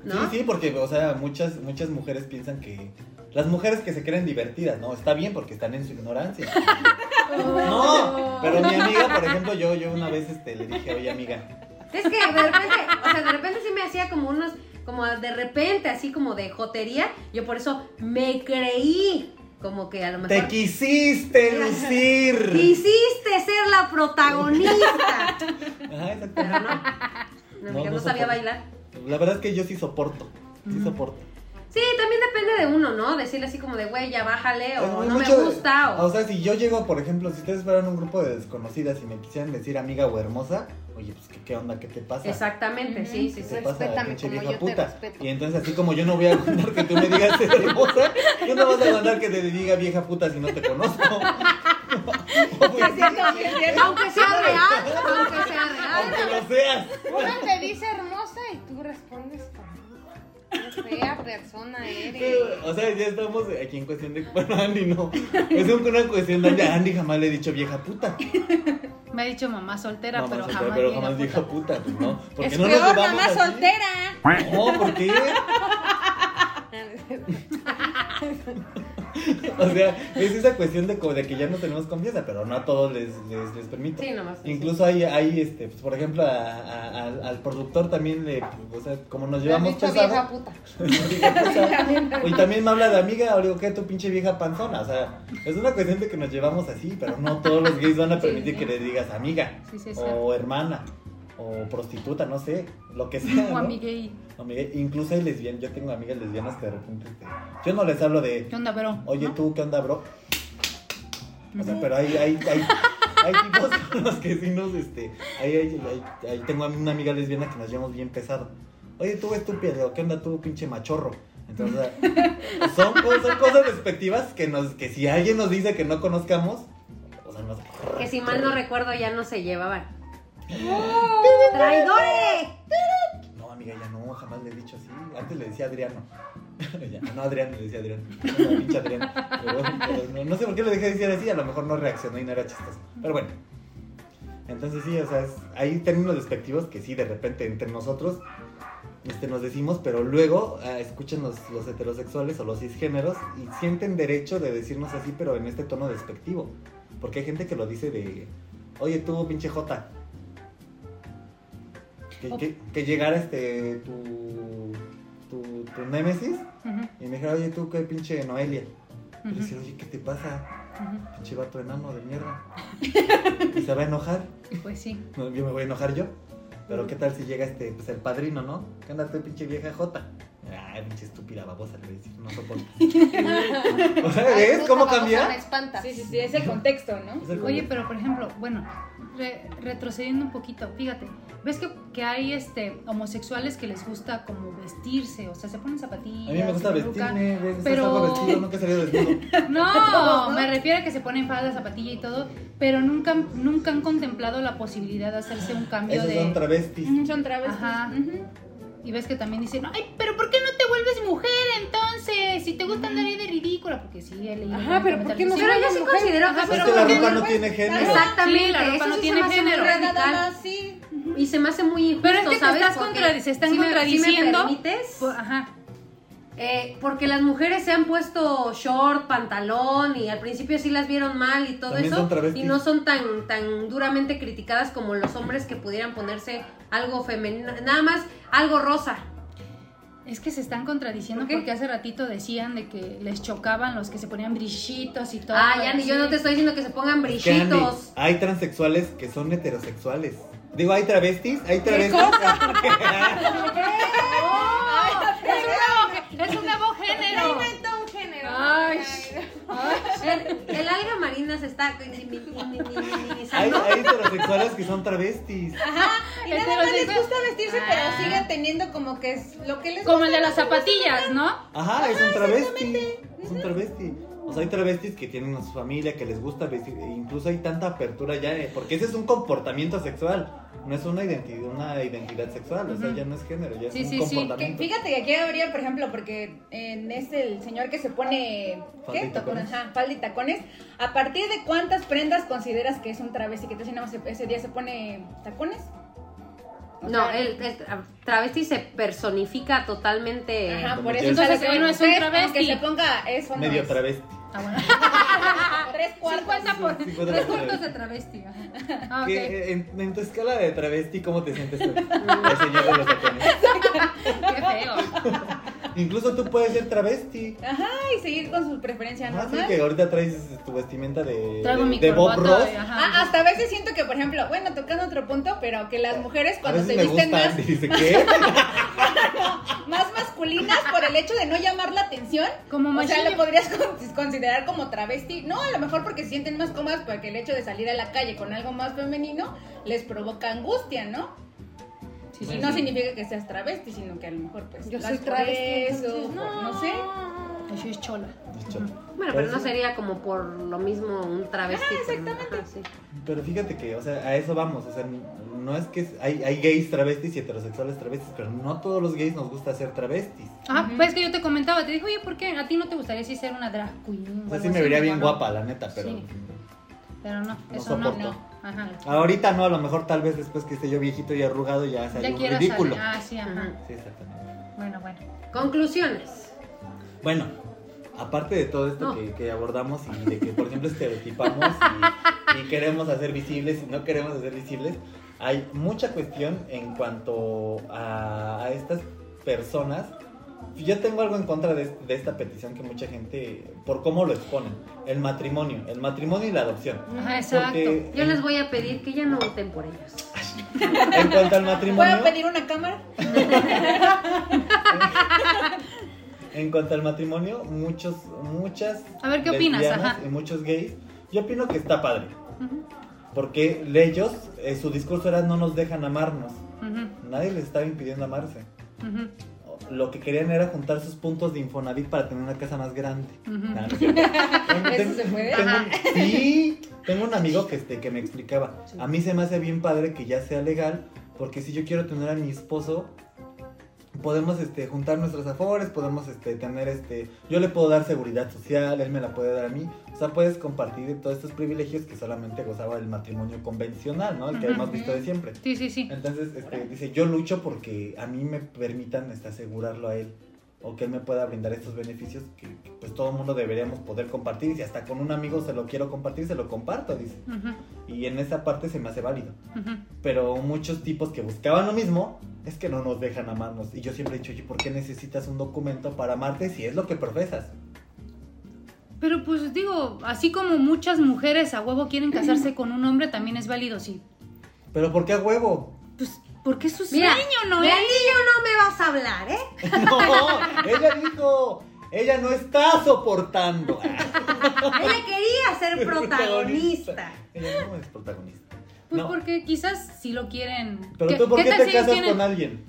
Sí, sí, porque, o sea, muchas, muchas mujeres piensan que. Las mujeres que se creen divertidas, ¿no? Está bien porque están en su ignorancia. [laughs] No, pero mi amiga, por ejemplo, yo, yo una vez este, le dije, oye amiga, Es que de repente, o sea, de repente sí me hacía como unos, como de repente, así como de jotería. Yo por eso me creí como que a lo te mejor quisiste [laughs] lucir. quisiste ser la protagonista. [laughs] Ajá, exactamente. no, no, No, no no sabía soporto. bailar. La verdad es que yo sí soporto. Sí soporto. Sí, también depende de uno, ¿no? Decirle así como de, güey, ya bájale, o no mucho me de- gusta, o... O sea, si yo llego, por ejemplo, si ustedes fueran un grupo de desconocidas y me quisieran decir amiga o hermosa, oye, pues ¿qué, qué onda? ¿Qué te pasa? Exactamente, sí, sí, ¿Qué sí. te pasa, Respétame pinche como vieja yo te puta? respeto. Y entonces, así como yo no voy a aguantar que tú me digas [laughs] hermosa, yo no vas a aguantar que te diga vieja puta si no te conozco. [laughs] Aunque sea real, aunque sea real. Aunque lo seas. Una te dice hermosa y tú respondes fea persona eres. O sea, ya estamos aquí en cuestión de. Bueno, Andy no. Es una cuestión de Andy. A Andy jamás le he dicho vieja puta. Me ha dicho mamá soltera, Mamá pero soltera, jamás pero vieja jamás puta. vieja puta, pues no. Porque Es no peor, mamá así. soltera. No, ¿por qué? [laughs] [laughs] [laughs] O sea, es esa cuestión de, que ya no tenemos confianza, pero no a todos les, les, les permito. Sí, nomás. Incluso hay, hay este, pues, por ejemplo, a- a- al, al productor también le, o sea, como nos llevamos pesado. vieja puta. [laughs] Vieja puta. [laughs] Y también me habla de amiga, o digo, ¿qué tu pinche vieja panzona? O sea, es una cuestión de que nos llevamos así, pero no todos los gays van a permitir sí. que le digas amiga, Sí, sí, sí. o hermana, o prostituta, no sé, lo que sea. [laughs] O ¿no? amiguey. Incluso hay lesbianas, yo tengo amigas lesbianas que de repente, yo no les hablo de, ¿Qué onda, bro? oye ¿No? tú, ¿qué onda, bro? O sea, pero hay, hay, hay, hay tipos [laughs] con los que sí nos, este, ahí, ahí, ahí- ahí tengo una amiga lesbiana que nos llevamos bien pesado. Oye, tú estúpido, ¿qué onda tú, pinche machorro? Entonces, son, cosas- son cosas despectivas que nos, que si alguien nos dice que no conozcamos, o sea, nos... Que si mal no [laughs] recuerdo ya no se llevaban. ¡Traidores! No, amiga, ya no, jamás le he dicho así. Antes le decía Adriano. [laughs] Ya, no, Adrián, le decía Adrián. No, no, sé por qué lo dejé de decir así, a lo mejor no reaccionó y no era chistoso. Pero bueno. Entonces sí, o sea, es- hay términos despectivos que sí, de repente entre nosotros este, nos decimos, pero luego ah, escuchan los, los heterosexuales o los cisgéneros y sienten derecho de decirnos así, pero en este tono despectivo. Porque hay gente que lo dice de, oye tú, pinche Jota. Que, que, que llegara este, tu, tu, tu némesis y me dijera, oye tú, qué pinche Noelia. Y ujú, decía, oye, ¿qué te pasa? Pinche vato enano de mierda. [laughs] y se va a enojar. Pues sí. No, yo me voy a enojar yo. Pero qué tal si llega este, pues el padrino, ¿no? ¿Qué anda tú, pinche vieja jota? Ay, pinche estúpida babosa, le voy a decir, no soporto. [laughs] o sea, Ay, ¿ves cómo cambia? Me espantas. Sí, sí, sí, es el contexto, ¿no? Es el Oye, pero por ejemplo, bueno, re- retrocediendo un poquito, fíjate, ves que, que hay este homosexuales que les gusta como vestirse, o sea, se ponen zapatillas. A mí me gusta vestirme, ¿ves? pero- vestido, nunca he salido desnudo. [laughs] [laughs] No, me refiero a que se ponen falda, zapatilla y todo, pero nunca, nunca han contemplado la posibilidad de hacerse un cambio Esos de... son travestis. Ujú, Son travestis. Ajá. Ujú. Y ves que también dicen, ay, pero ¿por qué no te vuelves mujer entonces? Si te gusta andar ahí de ridícula, porque sí, he leído. Ajá, pero ¿por qué no comentarios Pero yo sí mujer. considero que Ajá, eso Es pero que la ¿por qué ropa no? tiene género. Exactamente, Sí, la ropa no sí tiene género. Nada radical. más, sí. Y se me hace muy injusto, Pero es que te estás Porque contradi- se están si me- si me contradiciendo. permites, Ajá. Eh, porque las mujeres se han puesto short, pantalón y al principio sí las vieron mal y todo También eso y no son tan tan duramente criticadas como los hombres que pudieran ponerse algo femenino, nada más algo rosa. Es que se están contradiciendo ¿Por qué? porque hace ratito decían de que les chocaban los que se ponían brillitos y todo. Ah, ya ni yo no te estoy diciendo que se pongan Es que, Andy, brillitos. hay transexuales que son heterosexuales. Digo, hay travestis, hay travestis. Es [laughs] un nuevo, es un nuevo género. Inventó un género. Ay. El, el alga marina se está hay, hay heterosexuales que son travestis. Ajá. Y nada más les gusta vestirse, Ah. pero siguen teniendo como que es lo que les Como gusta. el de las zapatillas, ¿no? Ajá, es un travesti. Es un travesti. O sea, hay travestis que tienen a su familia, que les gusta vestir. e incluso hay tanta apertura ya, eh, porque ese es un comportamiento sexual. No es una identidad, una identidad sexual. O sea, ya no es género, ya es Sí, un sí, sí, que comportamiento. fíjate que aquí habría, por ejemplo, porque en este el señor que se pone ¿qué? tacones. Ajá, falda y tacones. ¿A partir de cuántas prendas consideras que es un travesti? Que más ese día se pone tacones. O No, sea, el, el tra- travesti se personifica totalmente. Ajá, por eso que- entonces Entonces, no es un travesti. Que se ponga eso. Medio no travesti. Ah, bueno. [laughs] Tres cuartos. 50 por, Sí, cincuenta tres cuartos de travesti. [laughs] Ah. ¿Qué- en, en tu escala de travesti, ¿cómo te sientes? [laughs] El señor de los tacones. Qué feo. Incluso tú puedes ser travesti. Ajá, y seguir con su preferencia Ah, normal. que ahorita traes tu vestimenta de, Traigo de, mi de Bob. Ross. Ah, hasta a veces siento que, por ejemplo, bueno, tocando otro punto, pero que las mujeres cuando se visten gustan. más, [laughs] Dice, ¿qué? [laughs] más masculinas por el hecho de no llamar la atención. Como O sea, lo podrías con- considerar como travesti. No, a lo mejor porque se sienten más cómodas, porque el hecho de salir a la calle con algo más femenino les provoca angustia, ¿no? Sí, no sí. significa que seas travesti, sino que a lo mejor pues Yo soy travesti, no. no sé. Eso es chola. Bueno, pero no sería como por lo mismo un travesti. Ah, exactamente. ajá. Pero fíjate que, o sea, a eso vamos. O sea, no es que es- hay, hay gays travestis y heterosexuales travestis, pero no todos los gays nos gusta ser travestis. Ajá, pues es que yo te comentaba, te dije, oye, ¿por qué a ti no te gustaría si ser una drag queen? O sea, sí me vería bien no. guapa, la neta, pero Sí. Pero no, No eso no. Ajá. ahorita no, a lo mejor tal vez después que esté yo viejito y arrugado ya sea Ya un ridículo. salir. Ah, sí, ajá. Sí, exactamente. Bueno, bueno. Conclusiones. Bueno, aparte de todo esto No. que, que abordamos y de que, por ejemplo, estereotipamos y, y queremos hacer visibles y no queremos hacer visibles, hay mucha cuestión en cuanto a, a estas personas. Yo tengo algo en contra de, de esta petición que mucha gente, por cómo lo exponen, el matrimonio, el matrimonio y la adopción. Ajá, exacto. Porque Yo en, les voy a pedir que ya no voten por ellos. [laughs] en cuanto al matrimonio... ¿Puedo pedir una cámara? [laughs] En cuanto al matrimonio, muchos, muchas. A ver, ¿qué opinas? lesbianas Ajá. Y muchos gays. Yo opino que está padre. Ujú, Porque ellos, eh, su discurso era no nos dejan amarnos. ujú, Nadie les estaba impidiendo amarse. ujú, Lo que querían era juntar sus puntos de Infonavit para tener una casa más grande. [laughs] Tengo- ¿Eso se puede? tengo sí, tengo un amigo que, este, que me explicaba. A mí se me hace bien padre que ya sea legal. Porque si yo quiero tener a mi esposo, podemos este, juntar nuestros afores, podemos este, tener este. Yo le puedo dar seguridad social, él me la puede dar a mí. O sea, puedes compartir todos estos privilegios que solamente gozaba el matrimonio convencional, ¿no? El que hemos visto de siempre. Sí, sí, sí. Entonces, este, dice, yo lucho porque a mí me permitan este, asegurarlo a él. O que él me pueda brindar estos beneficios que, que, pues todo el mundo deberíamos poder compartir. Y si hasta con un amigo se lo quiero compartir, se lo comparto, dice. Y en esa parte se me hace válido. ujú. Pero muchos tipos que buscaban lo mismo, es que no nos dejan amarnos. Y yo siempre he dicho, oye, ¿por qué necesitas un documento para amarte si es lo que profesas? Pero pues digo, así como muchas mujeres a huevo quieren casarse con un hombre, también es válido, sí. Pero ¿por qué a huevo? Porque es su Mira, sueño, ¿no? de niño no me vas a hablar, ¿eh? [laughs] No, ella dijo, ella no está soportando. [laughs] Ella quería ser protagonista. Ella no es protagonista. Pues No. porque quizás si lo quieren. Pero tú, ¿por qué te casas tienen- con alguien?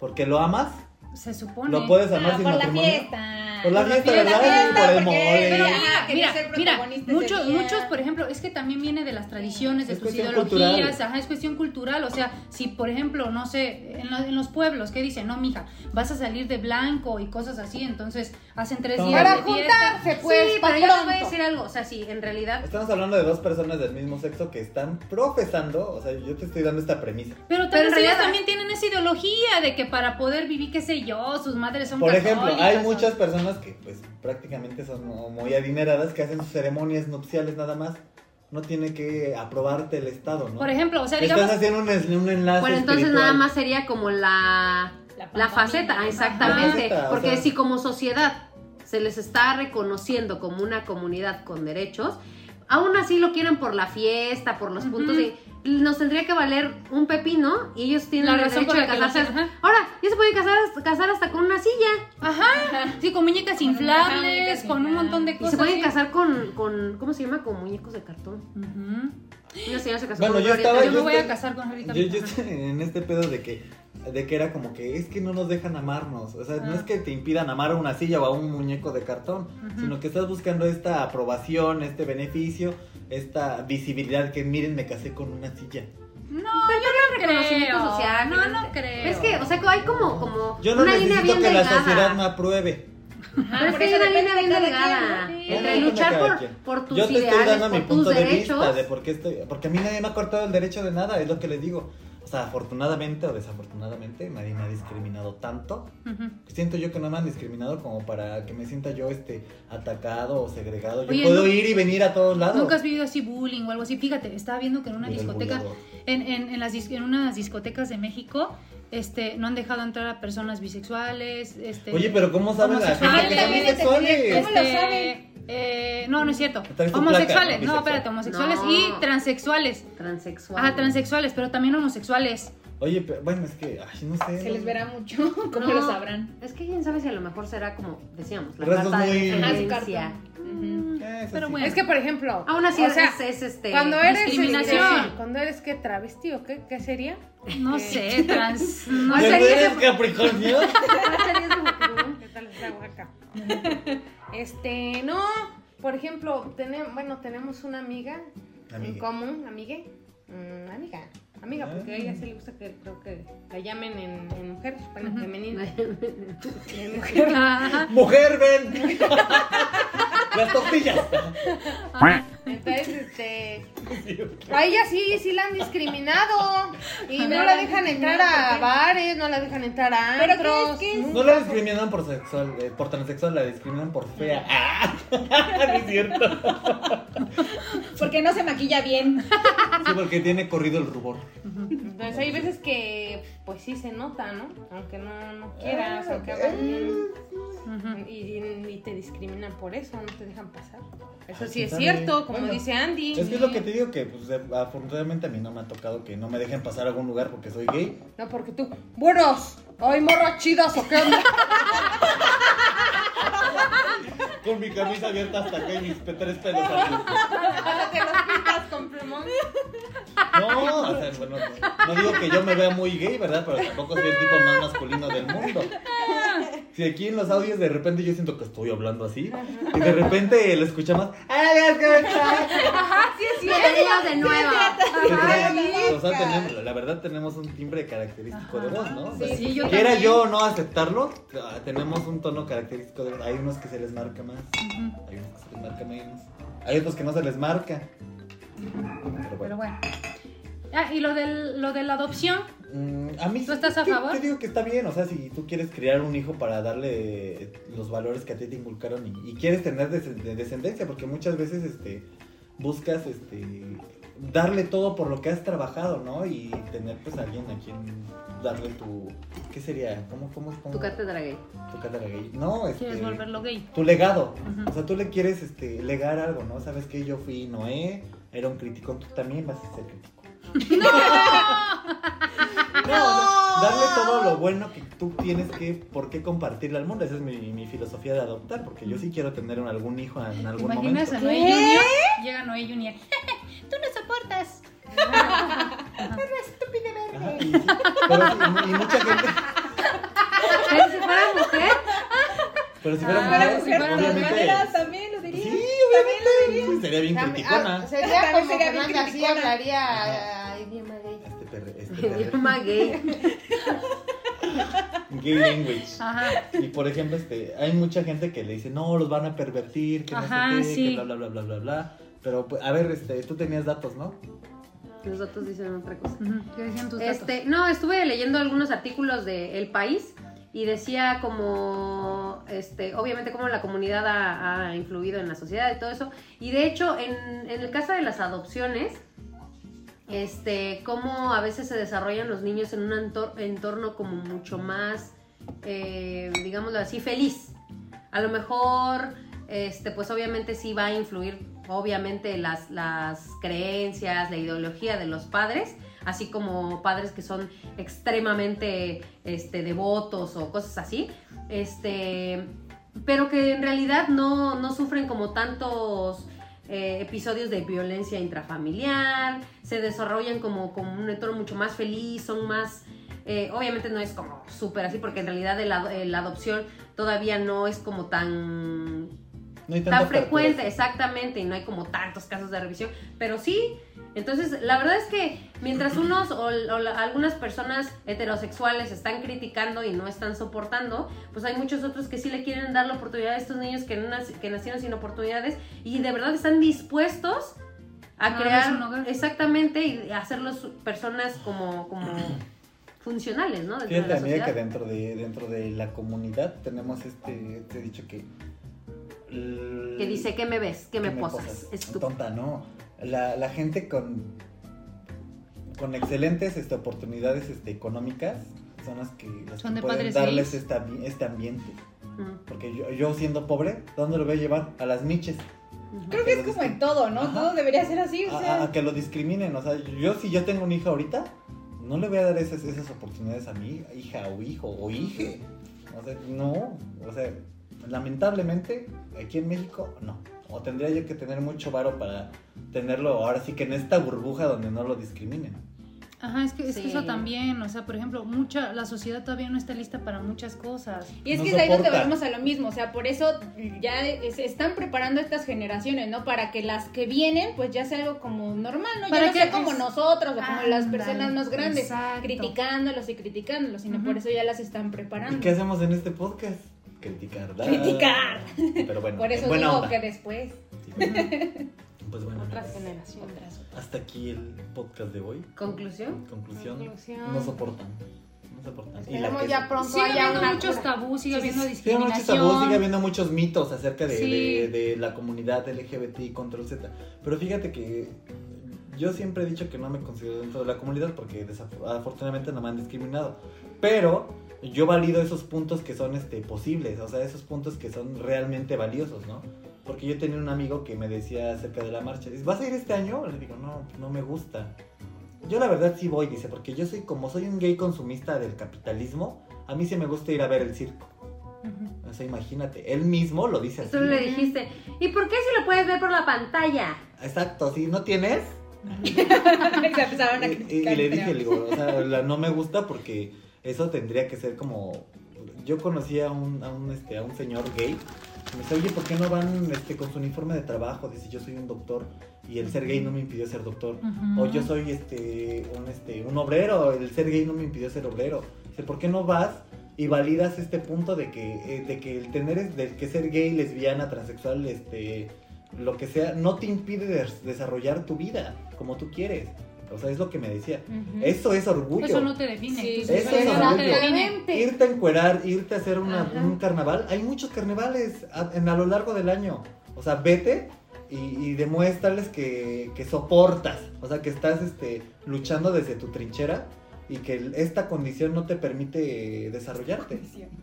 ¿Porque lo amas? Se supone. ¿Lo puedes amar Ah, sin por la matrimonio? fiesta. Por la fiesta, fiesta, ¿verdad? por el mole. Pero mira, quería mira, ser mira, muchos, muchos, por ejemplo, es que también viene de las tradiciones, de Es sus cuestión ideologías, ajá, es cuestión cultural, o sea, si por ejemplo, no sé, en, lo- en los pueblos, ¿qué dicen? No, mija, vas a salir de blanco y cosas así, entonces hacen tres No. días Para de fiesta. juntarse, pues, sí, pa' pero yo les voy a decir algo. O sea, sí, en realidad. Estamos hablando de dos personas del mismo sexo que están profesando, o sea, yo te estoy dando esta premisa. Pero Pero en realidad- también tienen esa ideología de que para poder vivir, qué sé yo, sus madres son Por ejemplo, hay muchas personas que pues prácticamente son muy adineradas que hacen sus ceremonias nupciales nada más. No tiene que aprobarte el Estado, ¿no? Por ejemplo, o sea, Estás digamos, haciendo un, enlace Bueno, entonces espiritual. nada más sería como la, La la faceta, exactamente. Porque sea- si como sociedad se les está reconociendo como una comunidad con derechos, aún así lo quieren por la fiesta, por los puntos de... Nos tendría que valer un pepino y ellos tienen La el razón derecho de casarse. Ahora, ya se pueden casar, casar hasta con una silla. ajá, sí, con muñecas Con- inflables, muñecas con un montón de Y cosas. se pueden sí. casar con, con, ¿cómo se llama? Con muñecos de cartón. Ujú. Una señora se casó Bueno, con yo estaba- Trevi. Yo me voy a casar con ahorita. Yo, yo estoy en este pedo de que, de que era como que es que no nos dejan amarnos. O sea, no Ah. es que te impidan amar a una silla o a un muñeco de cartón, sino que estás buscando esta aprobación, este beneficio, esta visibilidad que miren, me casé con una silla. No, yo no reconocimiento creo. social, No, no creo. Es que, o sea, hay como, como Yo no una línea bien que la delgada. sociedad me apruebe. Ajá, Pero es que hay una línea de bien delgada quien, ¿no? entre de luchar por, por tus Yo te estoy dando mi por tus punto de derechos. vista de por qué estoy. Porque a mí nadie me ha cortado el derecho de nada, es lo que les digo. O sea, afortunadamente o desafortunadamente, nadie me ha discriminado tanto. Siento yo que no me han discriminado como para que me sienta yo este atacado o segregado. Yo Oye, puedo ¿nu- ir y venir a todos lados. ¿Nunca has vivido así bullying o algo así? Fíjate, estaba viendo que en una discoteca, en, en, en las, dis- en unas discotecas de México, este, no han dejado entrar a personas bisexuales, este, Oye, pero ¿cómo saben la gente que es bisexuales? ¿Cómo lo este, saben? Eh, no, no es cierto. Homosexuales, placa, ¿no? espérate, homosexuales No. y transexuales. Transexual. Ajá, transexuales, pero también homosexuales. Oye, pero, bueno, es que, ay, no sé. Se les verá mucho, [laughs] como No, lo sabrán. Es que quién sabe si a lo mejor será como decíamos, la carta de muy- carta. Pero sí. bueno. Es que, por ejemplo, Aún así o es, sea, es, es, este cuando eres discriminación. este, cuando eres que travesti o qué, qué sería? No sé, trans. No ¿Ya sé. no eres Capricornio? [laughs] ¿Qué tal está Oaxaca? [laughs] Este, no, por ejemplo, tenemos, bueno, tenemos una amiga en común, amigue, mm, amiga, amiga, porque a ella sí le gusta que creo que la llamen en, en mujer, bueno, Ujú. femenino, en mujer. Ajá. ¡Mujer, ven! [laughs] Las tortillas. Entonces, este, a ella sí, sí la han discriminado y no la dejan entrar a bares, no la dejan entrar a ¿Pero qué antros. es? ¿Qué es? No la discriminan por sexual, eh, por transexual, la discriminan por fea. ¡Ah! [laughs] no es cierto. Porque no se maquilla bien. Sí, porque tiene corrido el rubor. Entonces hay veces que pues sí se nota, ¿no? Aunque no, no quieras, Ah, aunque ok. hagan y, y- y te discriminan por eso, no te dejan pasar. Eso Ay, sí es cierto, como Bueno, dice Andy. Es que es lo que te digo que pues, afortunadamente a mí no me ha tocado que no me dejen pasar a algún lugar porque soy gay. No, porque tú, buenos, hay morras chidas o qué onda. [laughs] Con mi camisa abierta hasta acá y mis tres pelos aquí. Te los pintas con plumón. No, o sea, bueno, no digo que yo me vea muy gay, ¿verdad? Pero tampoco soy el tipo más masculino del mundo. Si aquí en los audios de repente yo siento que estoy hablando así y de repente lo escuchamos. ¡Ay, Dios, qué tal! Bienvenidos de nuevo. O sea, tenemos- la verdad tenemos un timbre característico de voz, ¿no? O sea, Sí, yo quiera también. yo no aceptarlo, ah, tenemos un tono característico de voz. Hay unos que se les marca más, hay unos que se les marca menos, hay otros que no se les marca. Pero Pero bueno. bueno. Ah, y lo, del, lo de la adopción, Mm, a mí ¿Tú estás a yo favor? te digo que está bien, o sea, si tú quieres criar un hijo para darle los valores que a ti te inculcaron y, y quieres tener des- de descendencia, porque muchas veces este buscas este darle todo por lo que has trabajado, ¿no? Y tener pues a alguien a quien darle tu ¿qué sería? ¿Cómo cómo cómo? Tu cátedra gay. Tu cátedra gay. No, este quieres volverlo gay. tu legado. O sea, tú le quieres este legar algo, ¿no? Sabes que yo fui Noé, era un crítico, tú también vas a ser crítico. [laughs] No, o sea, darle todo lo bueno que tú tienes que, por qué compartirle al mundo. Esa es mi, mi filosofía de adoptar, porque yo sí quiero tener algún hijo en ¿Te algún imaginas momento. a Noé Junior? Llega Noé Junior. [laughs] Tú no soportas. Ajá, y, sí, pero sí, y mucha gente, Pero si fuera mujer, pero si fuera Ah, mujer, pero si fuera obviamente, maneras también lo diría. sí, También lo diría. sí, sería bien criticona. ah, sería como sería bien Fernanda, así criticona. hablaría idioma gay. Este perre, este [laughs] perre, idioma gay. gay language. Ajá. Y por ejemplo, este, hay mucha gente que le dice, no, los van a pervertir, que no Ajá, sé qué, sí. que bla, bla, bla, bla, bla, bla. Pero, pues, a ver, este, tú tenías datos, ¿no? Los datos dicen otra cosa. ¿Qué decían tus datos? Este, no, estuve leyendo algunos artículos de El País y decía como, este, obviamente cómo la comunidad ha, ha influido en la sociedad y todo eso. Y de hecho, en, en el caso de las adopciones, este, cómo a veces se desarrollan los niños en un entor- entorno como mucho más, eh, digámoslo así, feliz. A lo mejor, este, pues obviamente sí va a influir, obviamente, las, las creencias, la ideología de los padres, así como padres que son extremadamente este, devotos o cosas así, este, pero que en realidad no, no sufren como tantos eh, episodios de violencia intrafamiliar, se desarrollan como, como un entorno mucho más feliz, son más... eh, obviamente no es como súper así, porque en realidad la adopción todavía no es como tan No hay tan frecuente, apertura. exactamente, y no hay como tantos casos de revisión, pero sí. Entonces, la verdad es que mientras unos o, o la- algunas personas heterosexuales están criticando y no están soportando, pues hay muchos otros que sí le quieren dar la oportunidad a estos niños que, no nac- que nacieron sin oportunidades y de verdad están dispuestos a crear exactamente y hacerlos personas como, como [clears throat] funcionales, ¿no? Dentro de Fíjate, la amiga, que dentro de, dentro de la comunidad tenemos este, este dicho que... Que dice, ¿qué me ves? ¿Qué me, que posas? Estúpido. Tonta, no. La, la gente con, con excelentes este, oportunidades este, económicas son las que, las Son que de pueden darles este, este ambiente. Mm, Porque yo, yo siendo pobre, ¿dónde lo voy a llevar? A las miches. Creo que es como en todo, ¿no? Ajá. Todo debería ser así, o A, sea. a- a que lo discriminen. O sea, yo si yo tengo un hijo ahorita, no le voy a dar esas, esas oportunidades a mi hija o hijo o hije. O sea, no. O sea, lamentablemente, aquí en México, no. O tendría yo que tener mucho varo para tenerlo ahora sí que en esta burbuja donde no lo discriminen. Ajá, es que, es que eso también, o sea, por ejemplo, mucha, la sociedad todavía no está lista para muchas cosas. Y es No que es ahí donde volvemos a lo mismo, o sea, por eso ya se están preparando estas generaciones, ¿no? Para que las que vienen, pues ya sea algo como normal, ¿no? Ya Para no que sea como es- nosotros o como las personas más grandes, exacto. criticándolos y criticándolos, sino por eso ya las están ¿Y preparando. qué hacemos en este podcast? Criticar. ¿da? Criticar. Pero bueno, Por eso buena digo onda. que después. Sí. Pues bueno, Otras generaciones. hasta aquí el podcast de hoy. ¿Conclusión? Conclusión, Conclusión. no soportan. No soportan. Y la Esperemos que- ya pronto Sigue haya habiendo una muchos cura. tabús, sigue Sí, habiendo sí, Sigue muchos discriminación. tabús, sigue habiendo muchos mitos acerca de, Sí. de- de la comunidad LGBT y control Z. Pero fíjate que yo siempre he dicho que no me considero dentro de la comunidad porque desafortunadamente no me han discriminado. Pero yo valido esos puntos que son este, posibles, o sea, esos puntos que son realmente valiosos, ¿no? Porque yo tenía un amigo que me decía acerca de la marcha, dice, ¿vas a ir este año? Le digo, no, no me gusta. Yo la verdad sí voy, dice, porque yo soy como soy un gay consumista del capitalismo, a mí sí me gusta ir a ver el circo. Ujú. O sea, imagínate, él mismo lo dice así. Tú le dijiste, ¿y por qué si lo puedes ver por la pantalla? Exacto, si no tienes. [laughs] Y, y- le dije, le digo, o sea, la- no me gusta porque eso tendría que ser como. Yo conocí a un, a un, este, a un señor gay. Me dice, oye, ¿por qué no van este, con su uniforme de trabajo? Dice, yo soy un doctor y el ser gay no me impidió ser doctor. O yo soy este un, este un obrero, el ser gay no me impidió ser obrero. Dice, ¿por qué no vas y validas este punto de que, eh, de que el tener, es- de que ser gay, lesbiana, transexual, este, lo que sea, no te impide des- desarrollar tu vida como tú quieres? O sea, es lo que me decía. Eso es orgullo. Eso no te define. Sí, eso es sexualidad no te orgullo. define. Irte a encuerar, irte a hacer una- un carnaval. Hay muchos carnavales a, en- a lo largo del año. O sea, vete y, y demuéstrales que, que soportas. O sea, que estás este, luchando desde tu trinchera y que esta condición no te permite desarrollarte.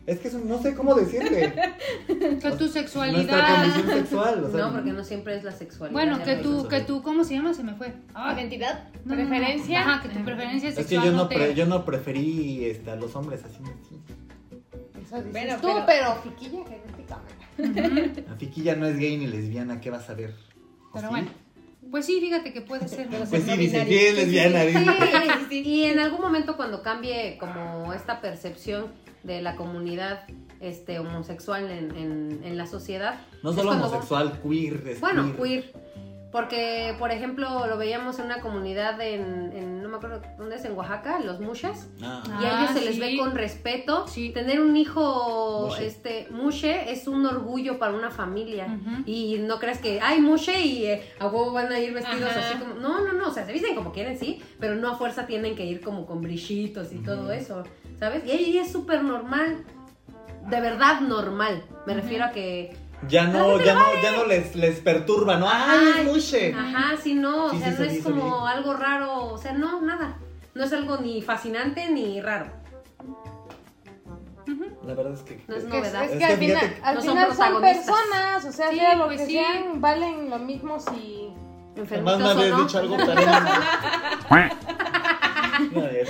Es que eso no sé cómo decirle. [laughs] Que tu Nuestra sexualidad. condición sexual. o sea, No, porque no siempre es la sexualidad. Bueno, que tú, que tú, ¿cómo se llama? Se me fue. Ah, ¿Identidad? no, no, no. preferencia. Ajá, que tu preferencia Es que sexual yo no no, te... pre- yo no preferí este, a los hombres así. así. Eso dices Bueno, tú, pero- pero, fiquilla genéticamente. Fiquilla no es gay ni lesbiana, ¿qué vas a ver? ¿O Pero sí? bueno. Pues sí, fíjate que puede ser. Pero Pues sí, dice, sí es lesbiana. Sí, y en algún momento cuando cambie como esta percepción de la comunidad este homosexual en, en- en la sociedad. No solo homosexual, queer. es Bueno, queer. Porque, por ejemplo, lo veíamos en una comunidad en, en- no me acuerdo dónde es, en Oaxaca, los mushas. Ah. Y a ellos Ah, se les sí. ve con respeto. Sí. Tener un hijo, Mushe. este, mushe, es un orgullo para una familia. Y no creas que, ay, mushe y eh, a huevo van a ir vestidos Ajá. así como. No, no, no, o sea, se visten como quieren, sí, pero no a fuerza tienen que ir como con brillitos y todo eso, ¿sabes? Y ahí es súper normal. De verdad normal. Me refiero a que. Ya no, ya no, ya no les, les perturba, ¿no? ¡Ay, es mushe! Ajá, sí, no, o Sí, sea, sí, no sí, es sí, como sí. algo raro, o sea, no, nada. No es algo ni fascinante ni raro. La verdad es que. No es Es, novedad. es Es que que al final, fíjate- al No son final son, protagonistas. personas, o sea, Sí, sea lo pues que sí. sean, valen lo mismo si... Enfermitos Además me o habías no. dicho algo [laughs] [laughs]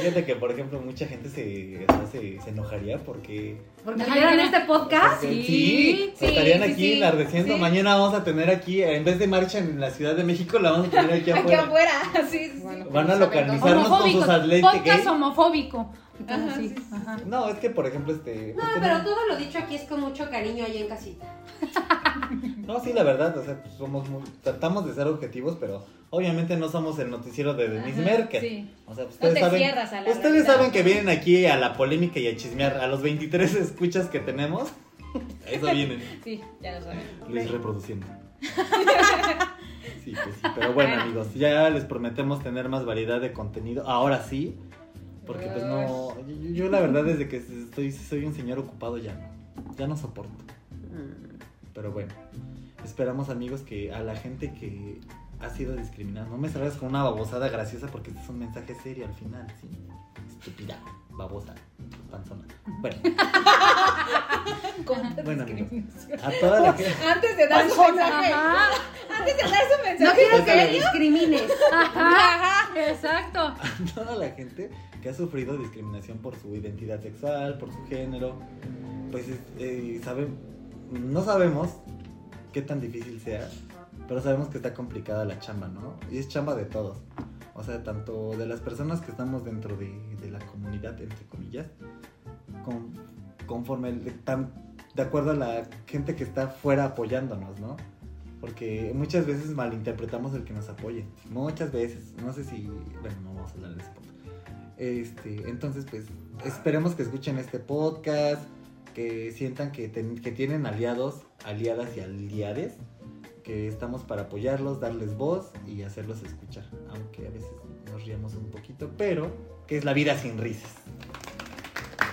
fíjate que, por ejemplo, mucha gente se, o sea, se, se enojaría porque... Porque vieron este podcast. porque Sí, sí, estarían sí, aquí sí. enardeciendo. Sí. Mañana vamos a tener aquí, en vez de marcha en la Ciudad de México, la vamos a tener aquí [laughs] Aquí afuera. afuera. Sí. Bueno, Van a saben localizar- dónde. Usarnos con sus atletas Podcast gay. homofóbico. Ajá, Ajá, sí. sí, sí, Ajá. No, es que, por ejemplo, este... No, pues, pero todo lo dicho aquí es con mucho cariño allá en casita. [laughs] No, sí, la verdad, o sea, somos muy- tratamos de ser objetivos, pero obviamente no somos el noticiero de Denise Ajá, Merkel. sí. O sea, ustedes te saben, a la ustedes saben que vienen aquí a la polémica y a chismear a los 23 escuchas que tenemos. A [laughs] eso vienen. Sí, ya lo saben. Luis reproduciendo. [laughs] Sí, pues sí, pero bueno amigos, ya les prometemos tener más variedad de contenido, ahora sí, porque pues no, yo, yo la verdad desde que estoy, soy un señor ocupado ya no, ya no soporto, pero bueno, esperamos amigos que a la gente que ha sido discriminada, no me salgas con una babosada graciosa porque este es un mensaje serio al final, ¿sí? Estúpida, babosa, panzona. Bueno, [laughs] bueno amigos, a toda la gente... Antes de dar su mensaje. Antes de dar su mensaje. No quiero que Espérame. discrimines. [laughs] Ajá, exacto. a toda la gente que ha sufrido discriminación por su identidad sexual, por su género, pues eh, sabe- no sabemos qué tan difícil sea, pero sabemos que está complicada la chamba, ¿no? Y es chamba de todos. O sea, tanto de las personas que estamos dentro de, de la comunidad, entre comillas, con- conforme, el- tan- de acuerdo a la gente que está fuera apoyándonos, ¿no? Porque muchas veces malinterpretamos el que nos apoye. Muchas veces. No sé si. Bueno, no vamos a hablar de punto. Este, entonces, pues, esperemos que escuchen este podcast. Que sientan que, ten- que tienen aliados, aliadas y aliades. Que estamos para apoyarlos, darles voz y hacerlos escuchar. Aunque a veces nos riamos un poquito, pero que es la vida sin risas.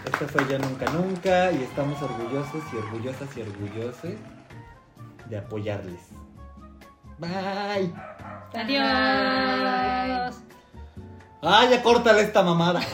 Esto fue Ya Nunca Nunca y estamos orgullosos y orgullosas y orgullosos de apoyarles. Bye. Adiós. Ah, ya córtale esta mamada. [laughs]